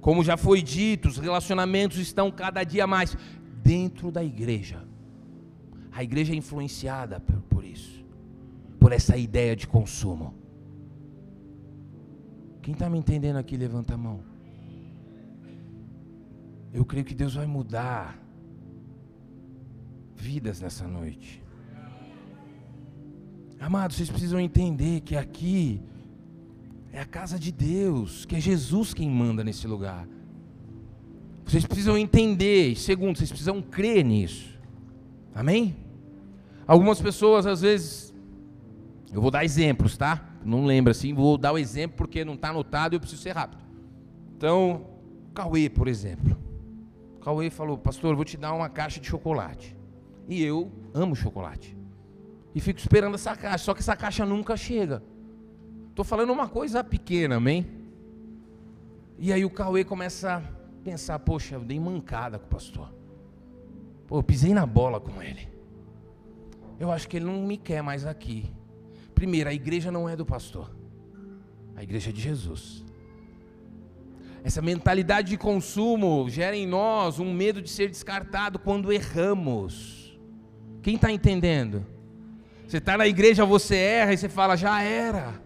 como já foi dito, os relacionamentos estão cada dia mais dentro da igreja. A igreja é influenciada por, por isso, por essa ideia de consumo. Quem está me entendendo aqui, levanta a mão. Eu creio que Deus vai mudar vidas nessa noite. Amados, vocês precisam entender que aqui é a casa de Deus, que é Jesus quem manda nesse lugar. Vocês precisam entender, segundo, vocês precisam crer nisso. Amém? Algumas pessoas às vezes, eu vou dar exemplos, tá? Não lembro assim, vou dar o exemplo porque não está anotado e eu preciso ser rápido. Então, Cauê, por exemplo. Cauê falou, pastor, vou te dar uma caixa de chocolate. E eu amo chocolate. E fico esperando essa caixa, só que essa caixa nunca chega. Estou falando uma coisa pequena, amém? E aí o Cauê começa a pensar, poxa, eu dei mancada com o pastor. Pô, eu pisei na bola com ele. Eu acho que ele não me quer mais aqui. Primeiro, a igreja não é do pastor. A igreja é de Jesus. Essa mentalidade de consumo gera em nós um medo de ser descartado quando erramos. Quem está entendendo? Você está na igreja, você erra e você fala, já era.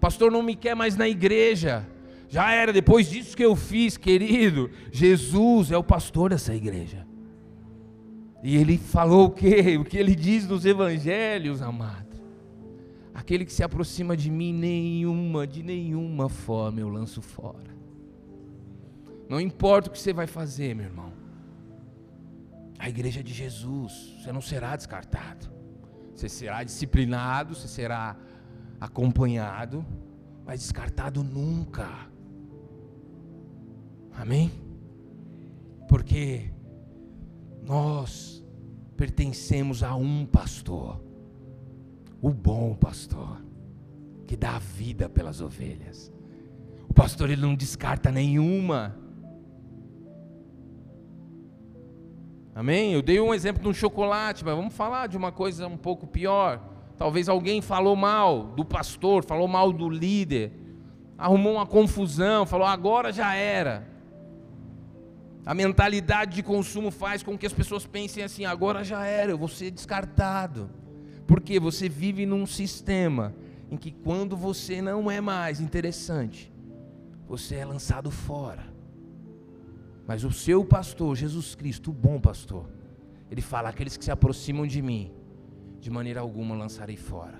Pastor não me quer mais na igreja. Já era, depois disso que eu fiz, querido. Jesus é o pastor dessa igreja. E ele falou o que? O que ele diz nos evangelhos, amado. Aquele que se aproxima de mim, nenhuma, de nenhuma forma eu lanço fora. Não importa o que você vai fazer, meu irmão. A igreja é de Jesus, você não será descartado. Você será disciplinado, você será acompanhado, mas descartado nunca. Amém? Porque nós pertencemos a um pastor, o bom pastor, que dá a vida pelas ovelhas. O pastor ele não descarta nenhuma. Amém? Eu dei um exemplo de um chocolate, mas vamos falar de uma coisa um pouco pior. Talvez alguém falou mal do pastor, falou mal do líder, arrumou uma confusão, falou agora já era. A mentalidade de consumo faz com que as pessoas pensem assim: agora já era, eu vou ser descartado. Porque você vive num sistema em que quando você não é mais interessante, você é lançado fora. Mas o seu pastor, Jesus Cristo, o bom pastor, ele fala: aqueles que se aproximam de mim, de maneira alguma lançarei fora.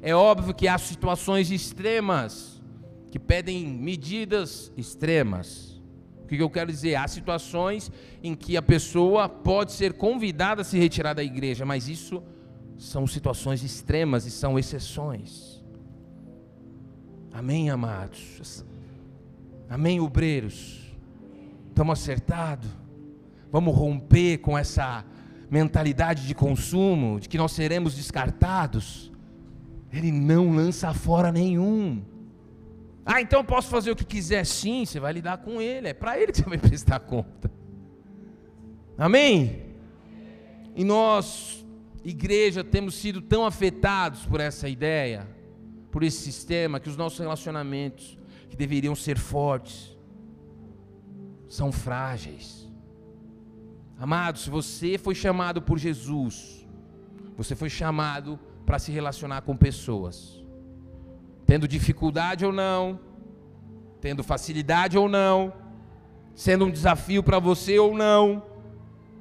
É óbvio que há situações extremas que pedem medidas extremas. Que eu quero dizer? Há situações em que a pessoa pode ser convidada a se retirar da igreja, mas isso são situações extremas e são exceções. Amém, amados? Amém, obreiros? Estamos acertados? Vamos romper com essa mentalidade de consumo, de que nós seremos descartados? Ele não lança fora nenhum. Ah, então eu posso fazer o que quiser? Sim, você vai lidar com ele, é para ele que você vai prestar conta. Amém? E nós, igreja, temos sido tão afetados por essa ideia, por esse sistema, que os nossos relacionamentos, que deveriam ser fortes, são frágeis. Amado, se você foi chamado por Jesus, você foi chamado para se relacionar com pessoas, tendo dificuldade ou não, tendo facilidade ou não, sendo um desafio para você ou não,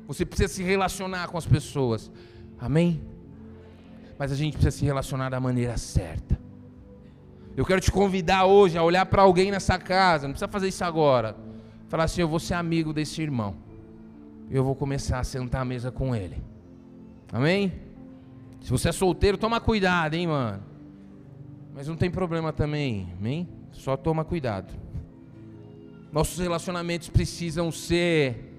você precisa se relacionar com as pessoas, amém? Mas a gente precisa se relacionar da maneira certa. Eu quero te convidar hoje a olhar para alguém nessa casa, não precisa fazer isso agora falar assim: Eu vou ser amigo desse irmão. Eu vou começar a sentar à mesa com ele. Amém? Se você é solteiro, toma cuidado, hein, mano. Mas não tem problema também, amém? Só toma cuidado. Nossos relacionamentos precisam ser.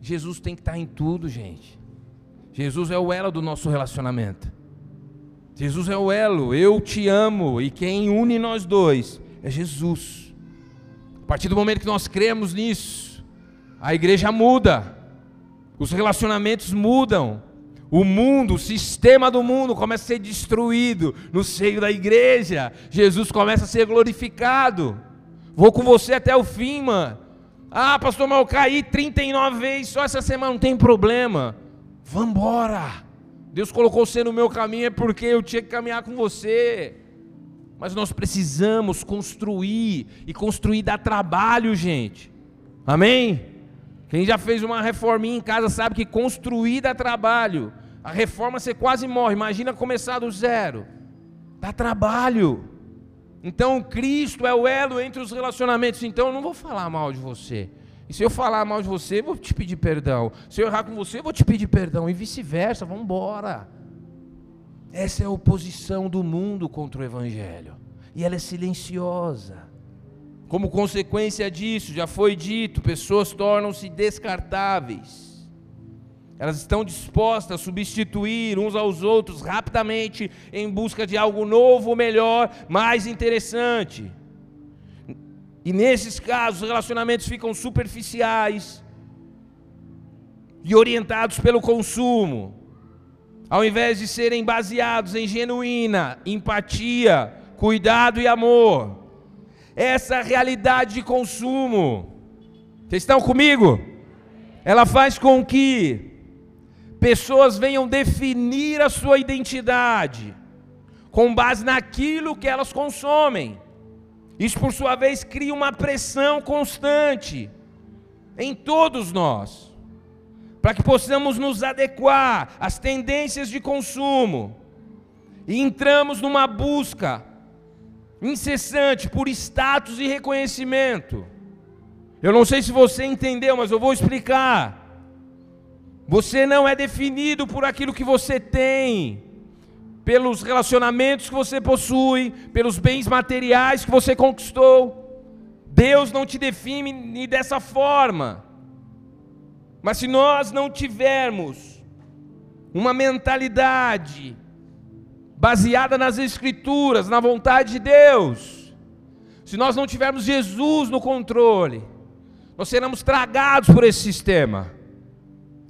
Jesus tem que estar em tudo, gente. Jesus é o elo do nosso relacionamento. Jesus é o elo. Eu te amo. E quem une nós dois é Jesus partir do momento que nós cremos nisso, a igreja muda, os relacionamentos mudam, o mundo, o sistema do mundo começa a ser destruído no seio da igreja, Jesus começa a ser glorificado. Vou com você até o fim, mano. Ah, pastor, mas eu caí 39 vezes só essa semana, não tem problema. Vambora. Deus colocou você no meu caminho é porque eu tinha que caminhar com você. Mas nós precisamos construir, e construir dá trabalho, gente. Amém? Quem já fez uma reforminha em casa sabe que construir dá trabalho. A reforma você quase morre. Imagina começar do zero. Dá trabalho. Então Cristo é o elo entre os relacionamentos. Então eu não vou falar mal de você. E se eu falar mal de você, vou te pedir perdão. Se eu errar com você, vou te pedir perdão. E vice-versa, vamos embora. Essa é a oposição do mundo contra o Evangelho. E ela é silenciosa. Como consequência disso, já foi dito, pessoas tornam-se descartáveis. Elas estão dispostas a substituir uns aos outros rapidamente em busca de algo novo, melhor, mais interessante. E nesses casos, os relacionamentos ficam superficiais e orientados pelo consumo, ao invés de serem baseados em genuína empatia, cuidado e amor essa realidade de consumo. Vocês estão comigo? Ela faz com que pessoas venham definir a sua identidade com base naquilo que elas consomem. Isso, por sua vez, cria uma pressão constante em todos nós, para que possamos nos adequar às tendências de consumo e entramos numa busca incessante por status e reconhecimento. Eu não sei se você entendeu, mas eu vou explicar. Você não é definido por aquilo que você tem, pelos relacionamentos que você possui, pelos bens materiais que você conquistou. Deus não te define dessa forma. Mas se nós não tivermos uma mentalidade baseada nas Escrituras, na vontade de Deus, se nós não tivermos Jesus no controle, nós seremos tragados por esse sistema.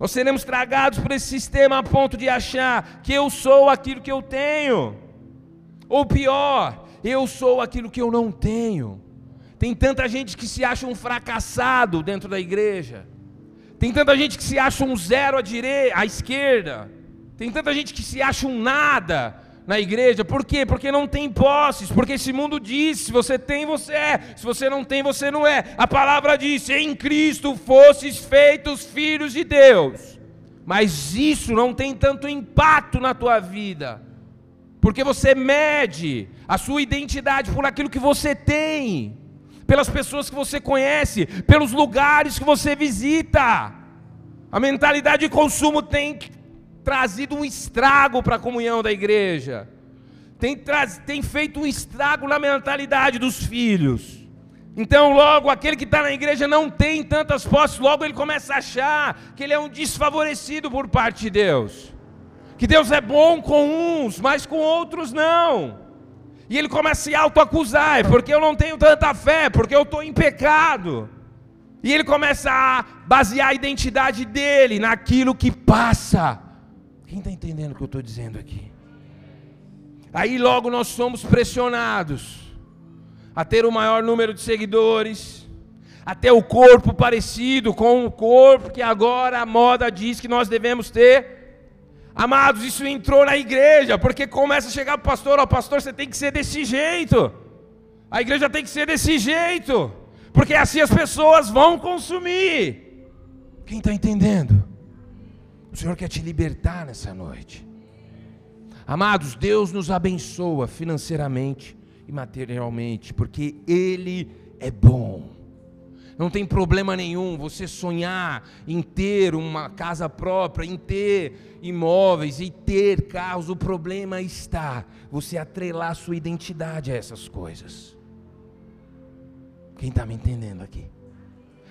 Nós seremos tragados por esse sistema a ponto de achar que eu sou aquilo que eu tenho. Ou pior, eu sou aquilo que eu não tenho. Tem tanta gente que se acha um fracassado dentro da igreja. Tem tanta gente que se acha um zero à direita, à esquerda. Tem tanta gente que se acha um nada na igreja. Por quê? Porque não tem posses. Porque esse mundo diz: se você tem, você é. Se você não tem, você não é. A palavra diz: em Cristo fosses feitos filhos de Deus. Mas isso não tem tanto impacto na tua vida. Porque você mede a sua identidade por aquilo que você tem, pelas pessoas que você conhece, pelos lugares que você visita. A mentalidade de consumo tem trazido um estrago para a comunhão da igreja, tem, traz, tem feito um estrago na mentalidade dos filhos. Então, logo, aquele que está na igreja não tem tantas posses, logo ele começa a achar que ele é um desfavorecido por parte de Deus. Que Deus é bom com uns, mas com outros não. E ele começa a se autoacusar, é porque eu não tenho tanta fé, porque eu estou em pecado. E ele começa a basear a identidade dele naquilo que passa quem está entendendo o que eu estou dizendo aqui? Aí logo nós somos pressionados a ter o maior número de seguidores, a ter o corpo parecido com o corpo que agora a moda diz que nós devemos ter. Amados, isso entrou na igreja, porque começa a chegar o pastor, ó, pastor, você tem que ser desse jeito. A igreja tem que ser desse jeito, porque assim as pessoas vão consumir. Quem está entendendo? O Senhor quer te libertar nessa noite. Amados, Deus nos abençoa financeiramente e materialmente, porque Ele é bom. Não tem problema nenhum você sonhar em ter uma casa própria, em ter imóveis e ter carros. O problema está você atrelar sua identidade a essas coisas. Quem está me entendendo aqui?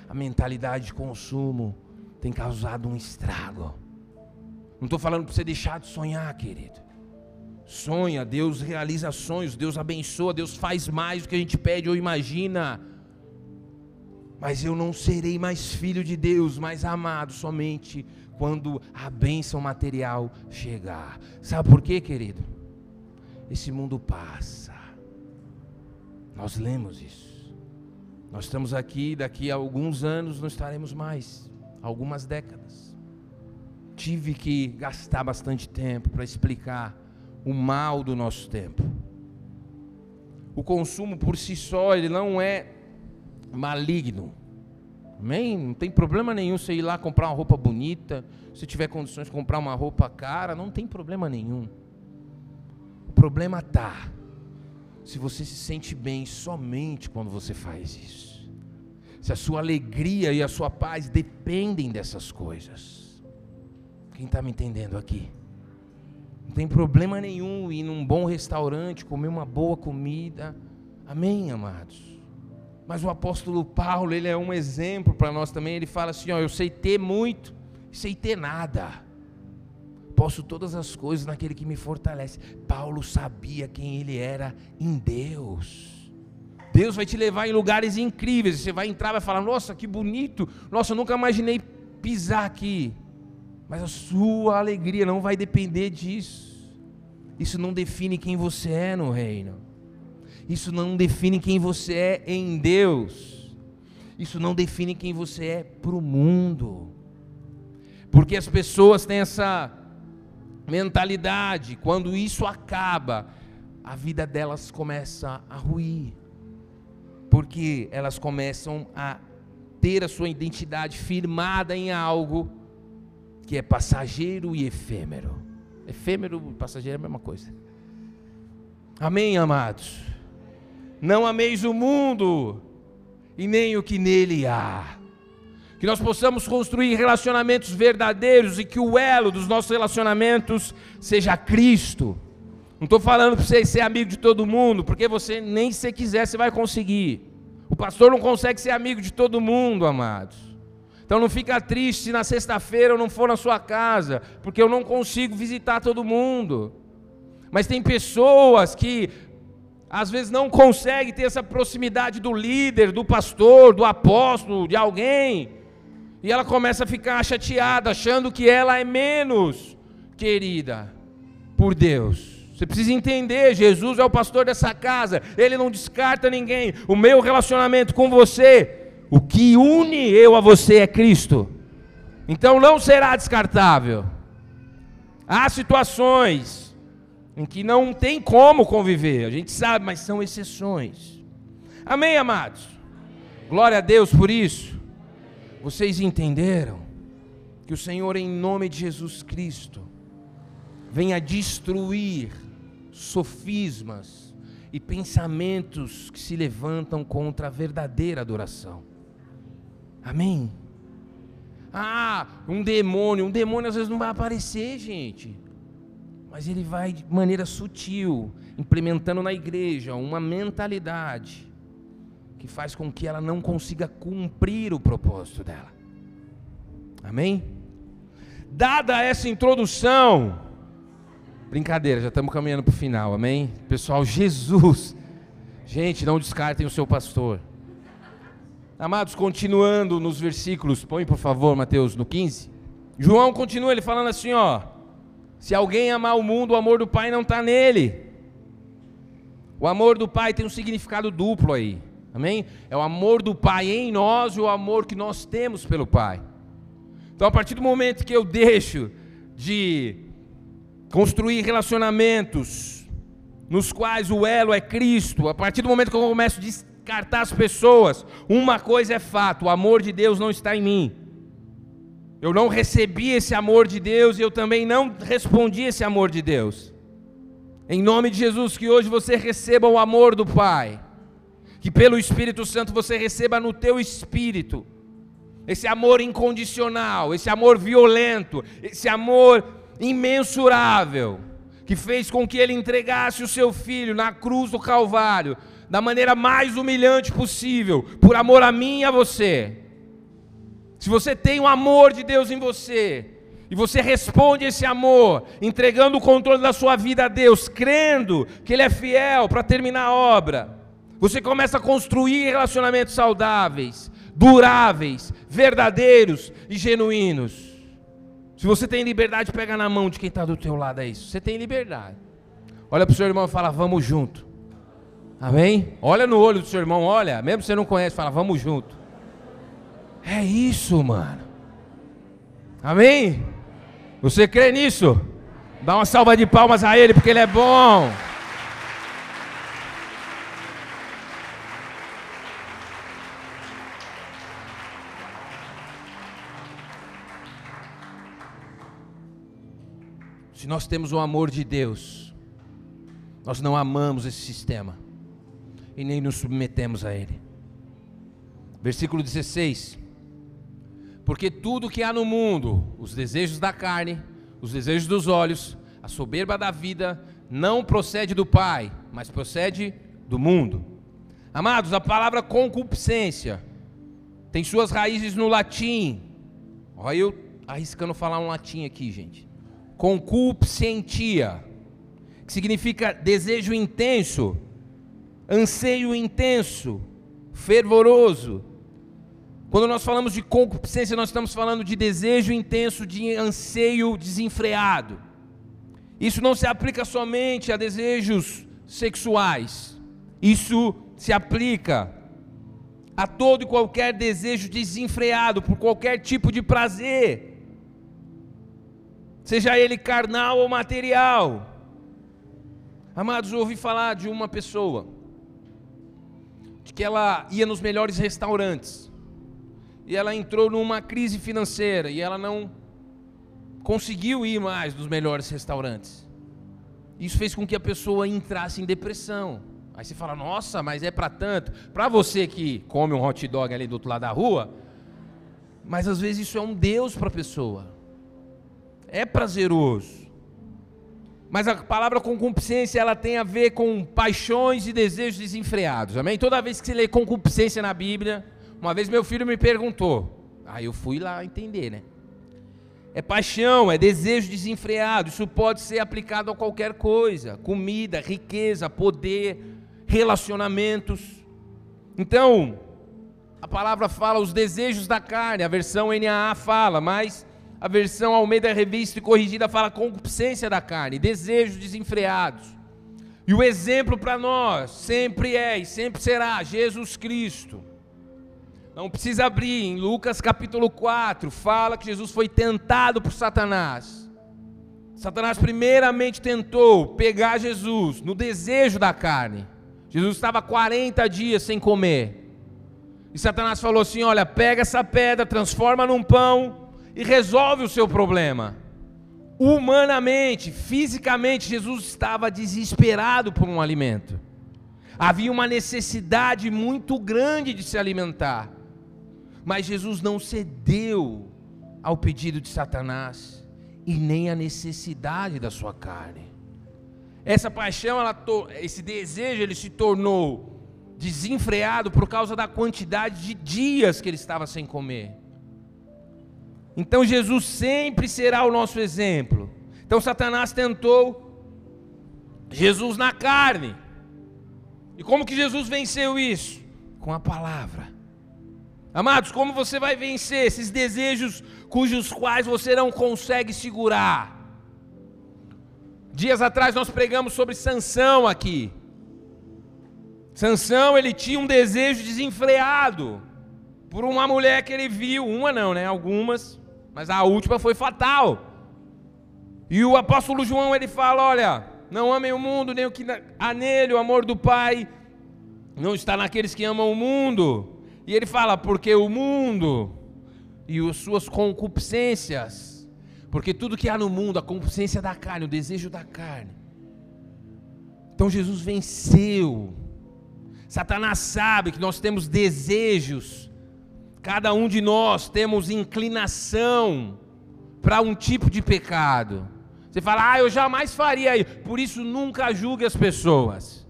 A mentalidade de consumo tem causado um estrago. Não estou falando para você deixar de sonhar, querido. Sonha, Deus realiza sonhos, Deus abençoa, Deus faz mais do que a gente pede ou imagina. Mas eu não serei mais filho de Deus, mais amado somente quando a bênção material chegar. Sabe por quê, querido? Esse mundo passa. Nós lemos isso. Nós estamos aqui, daqui a alguns anos não estaremos mais, algumas décadas tive que gastar bastante tempo para explicar o mal do nosso tempo. O consumo por si só, ele não é maligno. Amém? Não tem problema nenhum você ir lá comprar uma roupa bonita. Se tiver condições de comprar uma roupa cara, não tem problema nenhum. O problema está se você se sente bem somente quando você faz isso. Se a sua alegria e a sua paz dependem dessas coisas. Quem está me entendendo aqui? Não tem problema nenhum ir num bom restaurante, comer uma boa comida. Amém, amados? Mas o apóstolo Paulo, ele é um exemplo para nós também. Ele fala assim: ó, eu sei ter muito, sei ter nada. Posso todas as coisas naquele que me fortalece. Paulo sabia quem ele era em Deus. Deus vai te levar em lugares incríveis. Você vai entrar vai falar: Nossa, que bonito. Nossa, eu nunca imaginei pisar aqui. Mas a sua alegria não vai depender disso. Isso não define quem você é no reino. Isso não define quem você é em Deus. Isso não define quem você é para o mundo. Porque as pessoas têm essa mentalidade, quando isso acaba, a vida delas começa a ruir. Porque elas começam a ter a sua identidade firmada em algo que é passageiro e efêmero. Efêmero e passageiro é a mesma coisa. Amém, amados? Não ameis o mundo e nem o que nele há. Que nós possamos construir relacionamentos verdadeiros e que o elo dos nossos relacionamentos seja Cristo. Não estou falando para você ser amigo de todo mundo, porque você nem se quiser você vai conseguir. O pastor não consegue ser amigo de todo mundo, amados. Então não fica triste se na sexta-feira eu não for na sua casa, porque eu não consigo visitar todo mundo. Mas tem pessoas que às vezes não consegue ter essa proximidade do líder, do pastor, do apóstolo, de alguém, e ela começa a ficar chateada, achando que ela é menos querida por Deus. Você precisa entender, Jesus é o pastor dessa casa, ele não descarta ninguém. O meu relacionamento com você, o que une eu a você é Cristo. Então não será descartável. Há situações em que não tem como conviver, a gente sabe, mas são exceções. Amém, amados? Glória a Deus por isso. Vocês entenderam que o Senhor, em nome de Jesus Cristo, venha destruir sofismas e pensamentos que se levantam contra a verdadeira adoração. Amém? Ah, um demônio, um demônio às vezes não vai aparecer, gente mas ele vai de maneira sutil, implementando na igreja uma mentalidade que faz com que ela não consiga cumprir o propósito dela. Amém? Dada essa introdução, brincadeira, já estamos caminhando para o final, amém? Pessoal, Jesus, gente, não descartem o seu pastor. Amados, continuando nos versículos, põe por favor, Mateus, no 15. João continua ele falando assim, ó. Se alguém amar o mundo, o amor do Pai não está nele. O amor do Pai tem um significado duplo aí. Amém? É o amor do Pai em nós e o amor que nós temos pelo Pai. Então, a partir do momento que eu deixo de construir relacionamentos nos quais o elo é Cristo, a partir do momento que eu começo a descartar as pessoas, uma coisa é fato: o amor de Deus não está em mim. Eu não recebi esse amor de Deus e eu também não respondi esse amor de Deus. Em nome de Jesus, que hoje você receba o amor do Pai. Que pelo Espírito Santo você receba no teu espírito esse amor incondicional, esse amor violento, esse amor imensurável, que fez com que ele entregasse o seu filho na cruz do Calvário, da maneira mais humilhante possível, por amor a mim e a você. Se você tem o amor de Deus em você, e você responde esse amor, entregando o controle da sua vida a Deus, crendo que Ele é fiel para terminar a obra, você começa a construir relacionamentos saudáveis, duráveis, verdadeiros e genuínos. Se você tem liberdade, pega na mão de quem está do teu lado, é isso. Você tem liberdade. Olha para o seu irmão e fala, vamos junto. Amém? Olha no olho do seu irmão, olha, mesmo você não conhece, fala, vamos junto. É isso, mano. Amém? Você crê nisso? Dá uma salva de palmas a ele, porque ele é bom. Se nós temos o amor de Deus, nós não amamos esse sistema e nem nos submetemos a ele. Versículo 16: Porque tudo que há no mundo, os desejos da carne, os desejos dos olhos, a soberba da vida, não procede do Pai, mas procede do mundo. Amados, a palavra concupiscência tem suas raízes no latim. Olha eu arriscando falar um latim aqui, gente. Concupiscentia, que significa desejo intenso, anseio intenso, fervoroso. Quando nós falamos de concupiscência, nós estamos falando de desejo intenso, de anseio desenfreado. Isso não se aplica somente a desejos sexuais. Isso se aplica a todo e qualquer desejo desenfreado por qualquer tipo de prazer, seja ele carnal ou material. Amados, ouvi falar de uma pessoa, que ela ia nos melhores restaurantes, e ela entrou numa crise financeira, e ela não conseguiu ir mais nos melhores restaurantes. Isso fez com que a pessoa entrasse em depressão. Aí você fala, nossa, mas é para tanto. Para você que come um hot dog ali do outro lado da rua, mas às vezes isso é um Deus para a pessoa. É prazeroso. Mas a palavra concupiscência, ela tem a ver com paixões e desejos desenfreados. Amém? Toda vez que você lê concupiscência na Bíblia, uma vez meu filho me perguntou. Aí eu fui lá entender, né? É paixão, é desejo desenfreado. Isso pode ser aplicado a qualquer coisa: comida, riqueza, poder, relacionamentos. Então, a palavra fala os desejos da carne, a versão NAA fala, mas a versão Almeida Revista e Corrigida fala concupiscência da carne, desejos desenfreados. E o exemplo para nós sempre é e sempre será Jesus Cristo. Não precisa abrir, em Lucas capítulo 4, fala que Jesus foi tentado por Satanás. Satanás primeiramente tentou pegar Jesus no desejo da carne. Jesus estava 40 dias sem comer. E Satanás falou assim: Olha, pega essa pedra, transforma num pão e resolve o seu problema. Humanamente, fisicamente, Jesus estava desesperado por um alimento. Havia uma necessidade muito grande de se alimentar. Mas Jesus não cedeu ao pedido de Satanás e nem à necessidade da sua carne. Essa paixão, ela, esse desejo, ele se tornou desenfreado por causa da quantidade de dias que ele estava sem comer. Então Jesus sempre será o nosso exemplo. Então Satanás tentou Jesus na carne. E como que Jesus venceu isso? Com a palavra. Amados, como você vai vencer esses desejos cujos quais você não consegue segurar? Dias atrás nós pregamos sobre Sansão aqui. Sansão, ele tinha um desejo desenfreado por uma mulher que ele viu, uma não, né? Algumas, mas a última foi fatal. E o apóstolo João ele fala, olha, não amem o mundo, nem o que há nele, o amor do Pai não está naqueles que amam o mundo. E ele fala: porque o mundo e as suas concupiscências, porque tudo que há no mundo, a concupiscência da carne, o desejo da carne. Então Jesus venceu. Satanás sabe que nós temos desejos, cada um de nós temos inclinação para um tipo de pecado. Você fala, ah, eu jamais faria isso. Por isso, nunca julgue as pessoas.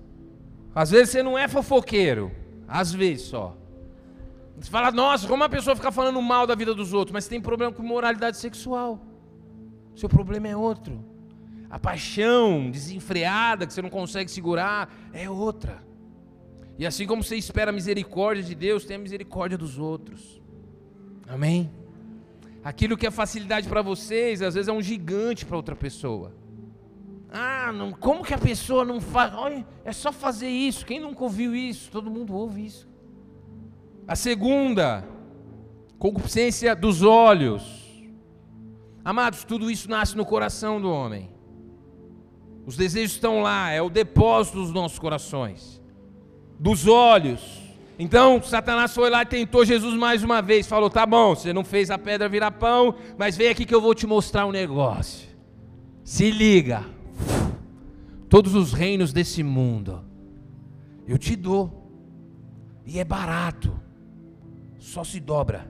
Às vezes você não é fofoqueiro, às vezes só. Você fala, nossa, como uma pessoa fica falando mal da vida dos outros, mas tem problema com moralidade sexual. Seu problema é outro. A paixão desenfreada que você não consegue segurar é outra. E assim como você espera a misericórdia de Deus, tem a misericórdia dos outros. Amém? Aquilo que é facilidade para vocês, às vezes é um gigante para outra pessoa. Ah, não, como que a pessoa não faz? Olha, é só fazer isso. Quem nunca ouviu isso? Todo mundo ouve isso. A segunda, concupiscência dos olhos. Amados, tudo isso nasce no coração do homem. Os desejos estão lá, é o depósito dos nossos corações, dos olhos. Então, Satanás foi lá e tentou Jesus mais uma vez. Falou: Tá bom, você não fez a pedra virar pão, mas vem aqui que eu vou te mostrar um negócio. Se liga. Todos os reinos desse mundo eu te dou. E é barato. Só se dobra.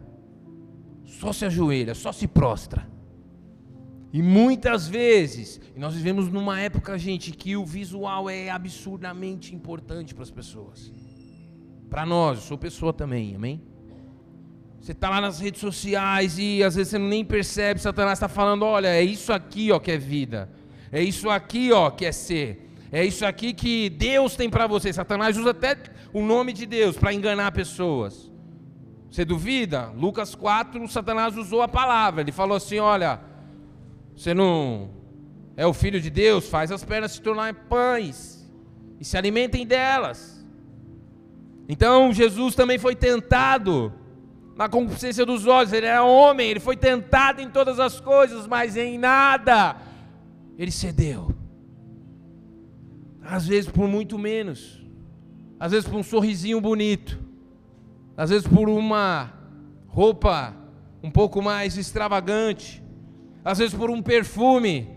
Só se ajoelha, só se prostra. E muitas vezes, e nós vivemos numa época, gente, que o visual é absurdamente importante para as pessoas. Para nós, eu sou pessoa também, amém? Você está lá nas redes sociais e às vezes você nem percebe, Satanás está falando, olha, é isso aqui ó, que é vida. É isso aqui ó, que é ser. É isso aqui que Deus tem para você. Satanás usa até o nome de Deus para enganar pessoas. Você duvida? Lucas 4, Satanás usou a palavra. Ele falou assim: olha, você não é o filho de Deus? Faz as pernas se tornarem pães e se alimentem delas. Então Jesus também foi tentado na concupiscência dos olhos. Ele era homem, ele foi tentado em todas as coisas, mas em nada ele cedeu. Às vezes por muito menos, às vezes por um sorrisinho bonito, às vezes por uma roupa um pouco mais extravagante, às vezes por um perfume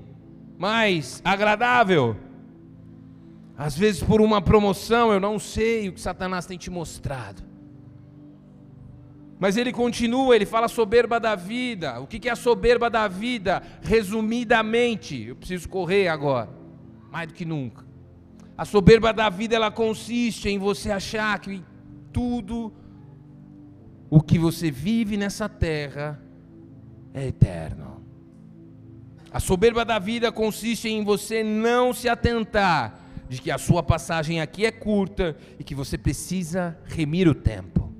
mais agradável, às vezes por uma promoção, eu não sei o que Satanás tem te mostrado. Mas ele continua, ele fala soberba da vida. O que é a soberba da vida? Resumidamente, eu preciso correr agora, mais do que nunca. A soberba da vida ela consiste em você achar que tudo o que você vive nessa terra é eterno. A soberba da vida consiste em você não se atentar de que a sua passagem aqui é curta e que você precisa remir o tempo.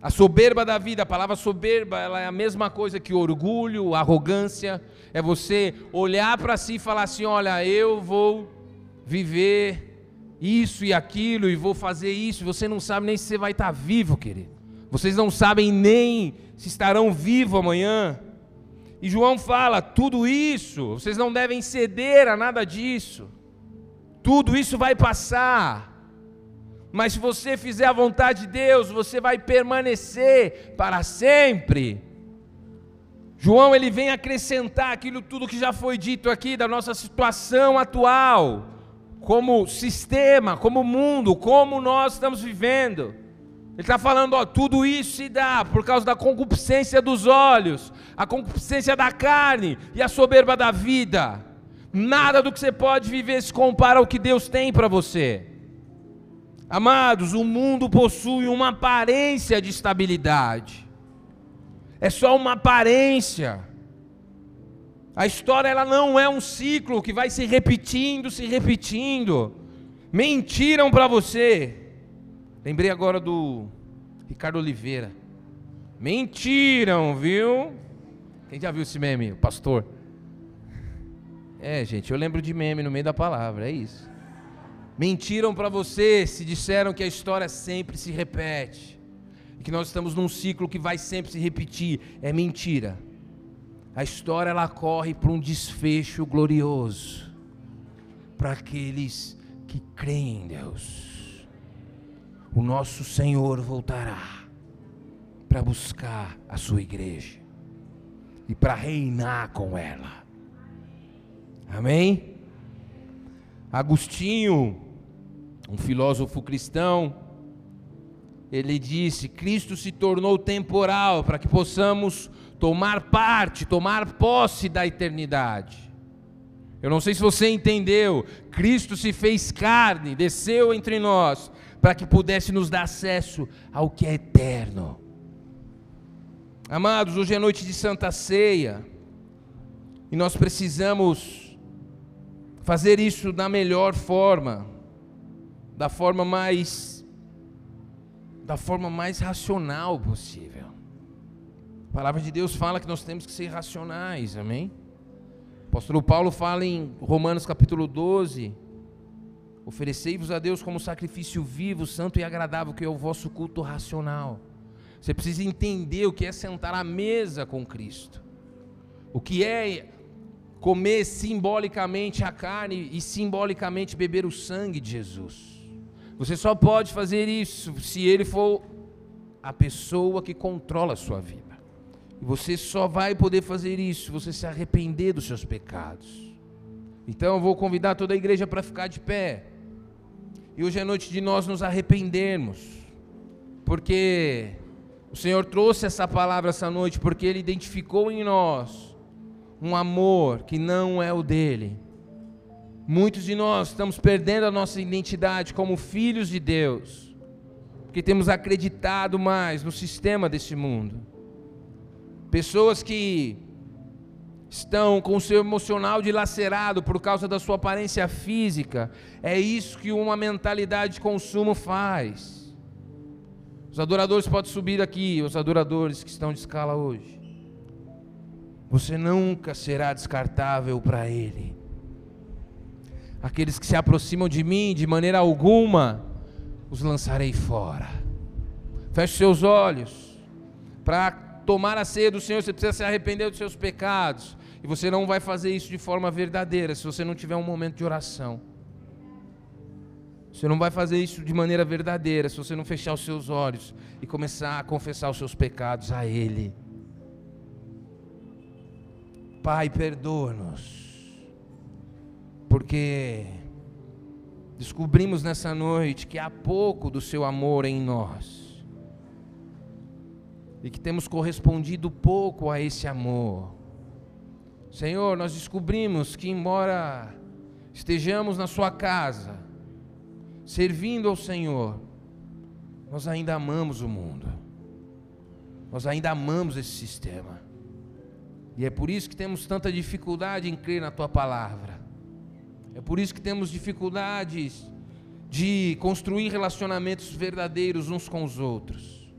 A soberba da vida, a palavra soberba, ela é a mesma coisa que orgulho, arrogância, é você olhar para si e falar assim: olha, eu vou viver isso e aquilo e vou fazer isso, você não sabe nem se você vai estar vivo, querido. Vocês não sabem nem se estarão vivos amanhã. E João fala: tudo isso, vocês não devem ceder a nada disso. Tudo isso vai passar. Mas se você fizer a vontade de Deus, você vai permanecer para sempre. João ele vem acrescentar aquilo tudo que já foi dito aqui da nossa situação atual, como sistema, como mundo, como nós estamos vivendo. Ele está falando, ó, tudo isso se dá por causa da concupiscência dos olhos, a concupiscência da carne e a soberba da vida. Nada do que você pode viver se compara ao que Deus tem para você. Amados, o mundo possui uma aparência de estabilidade. É só uma aparência. A história ela não é um ciclo que vai se repetindo, se repetindo. Mentiram para você. Lembrei agora do Ricardo Oliveira. Mentiram, viu? Quem já viu esse meme, o pastor? É, gente, eu lembro de meme no meio da palavra, é isso. Mentiram para você se disseram que a história sempre se repete. E que nós estamos num ciclo que vai sempre se repetir. É mentira. A história ela corre para um desfecho glorioso. Para aqueles que creem em Deus o nosso Senhor voltará para buscar a sua igreja e para reinar com ela. Amém? Agostinho, um filósofo cristão, ele disse: Cristo se tornou temporal para que possamos tomar parte, tomar posse da eternidade. Eu não sei se você entendeu, Cristo se fez carne, desceu entre nós para que pudesse nos dar acesso ao que é eterno. Amados, hoje é noite de Santa Ceia, e nós precisamos fazer isso da melhor forma, da forma mais da forma mais racional possível. A palavra de Deus fala que nós temos que ser racionais, amém? O apóstolo Paulo fala em Romanos capítulo 12, Oferecei-vos a Deus como sacrifício vivo, santo e agradável, que é o vosso culto racional. Você precisa entender o que é sentar à mesa com Cristo. O que é comer simbolicamente a carne e simbolicamente beber o sangue de Jesus. Você só pode fazer isso se ele for a pessoa que controla a sua vida. Você só vai poder fazer isso se você se arrepender dos seus pecados. Então eu vou convidar toda a igreja para ficar de pé. E hoje é noite de nós nos arrependermos. Porque o Senhor trouxe essa palavra essa noite porque ele identificou em nós um amor que não é o dele. Muitos de nós estamos perdendo a nossa identidade como filhos de Deus, porque temos acreditado mais no sistema desse mundo. Pessoas que estão com o seu emocional dilacerado por causa da sua aparência física, é isso que uma mentalidade de consumo faz. Os adoradores podem subir aqui, os adoradores que estão de escala hoje. Você nunca será descartável para Ele aqueles que se aproximam de mim, de maneira alguma, os lançarei fora. Feche seus olhos. Para tomar a ceia do Senhor, você precisa se arrepender dos seus pecados. E você não vai fazer isso de forma verdadeira se você não tiver um momento de oração. Você não vai fazer isso de maneira verdadeira se você não fechar os seus olhos e começar a confessar os seus pecados a Ele. Pai, perdoa-nos porque descobrimos nessa noite que há pouco do seu amor em nós e que temos correspondido pouco a esse amor. Senhor, nós descobrimos que, embora estejamos na Sua casa, servindo ao Senhor, nós ainda amamos o mundo, nós ainda amamos esse sistema, e é por isso que temos tanta dificuldade em crer na Tua palavra. É por isso que temos dificuldades de construir relacionamentos verdadeiros uns com os outros.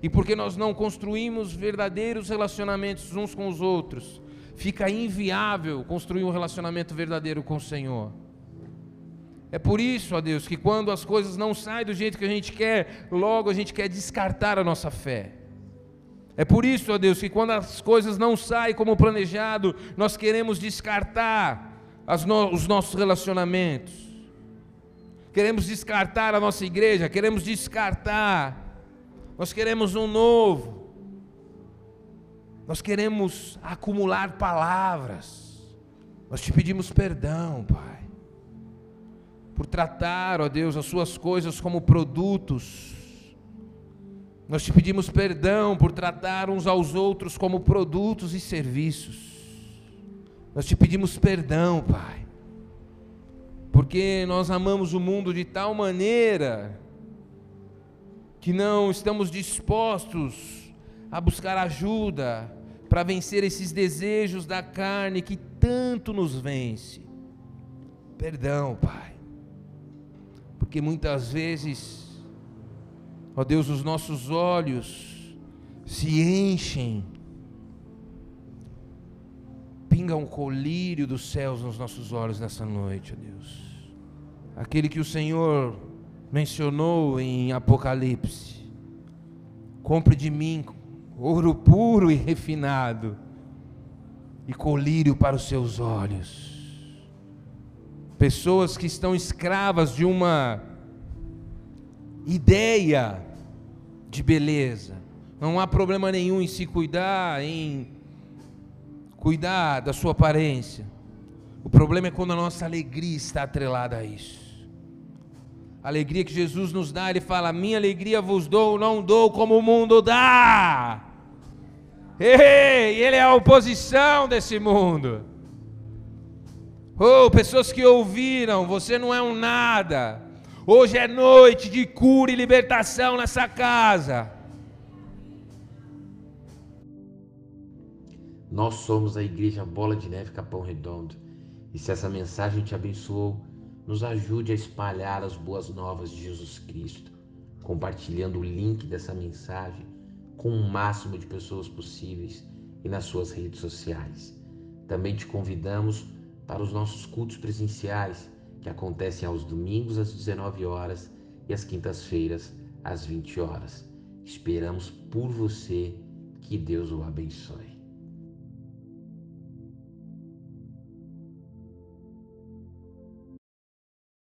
E porque nós não construímos verdadeiros relacionamentos uns com os outros, fica inviável construir um relacionamento verdadeiro com o Senhor. É por isso, ó Deus, que quando as coisas não saem do jeito que a gente quer, logo a gente quer descartar a nossa fé. É por isso, ó Deus, que quando as coisas não saem como planejado, nós queremos descartar no, os nossos relacionamentos. Queremos descartar a nossa igreja, queremos descartar. Nós queremos um novo. Nós queremos acumular palavras. Nós te pedimos perdão, Pai, por tratar, ó Deus, as suas coisas como produtos. Nós te pedimos perdão por tratar uns aos outros como produtos e serviços. Nós te pedimos perdão, Pai, porque nós amamos o mundo de tal maneira que não estamos dispostos a buscar ajuda para vencer esses desejos da carne que tanto nos vence. Perdão, Pai, porque muitas vezes, ó Deus, os nossos olhos se enchem pinga um colírio dos céus nos nossos olhos nessa noite, ó Deus. Aquele que o Senhor mencionou em Apocalipse. Compre de mim ouro puro e refinado e colírio para os seus olhos. Pessoas que estão escravas de uma ideia de beleza. Não há problema nenhum em se cuidar, em cuidar da sua aparência. O problema é quando a nossa alegria está atrelada a isso. A alegria que Jesus nos dá, Ele fala: Minha alegria vos dou, não dou como o mundo dá. Ei, Ele é a oposição desse mundo. Oh, pessoas que ouviram, você não é um nada. Hoje é noite de cura e libertação nessa casa. Nós somos a Igreja Bola de Neve Capão Redondo. E se essa mensagem te abençoou, nos ajude a espalhar as boas novas de Jesus Cristo, compartilhando o link dessa mensagem com o máximo de pessoas possíveis e nas suas redes sociais. Também te convidamos para os nossos cultos presenciais, que acontecem aos domingos às 19 horas e às quintas-feiras às 20 horas. Esperamos por você. Que Deus o abençoe.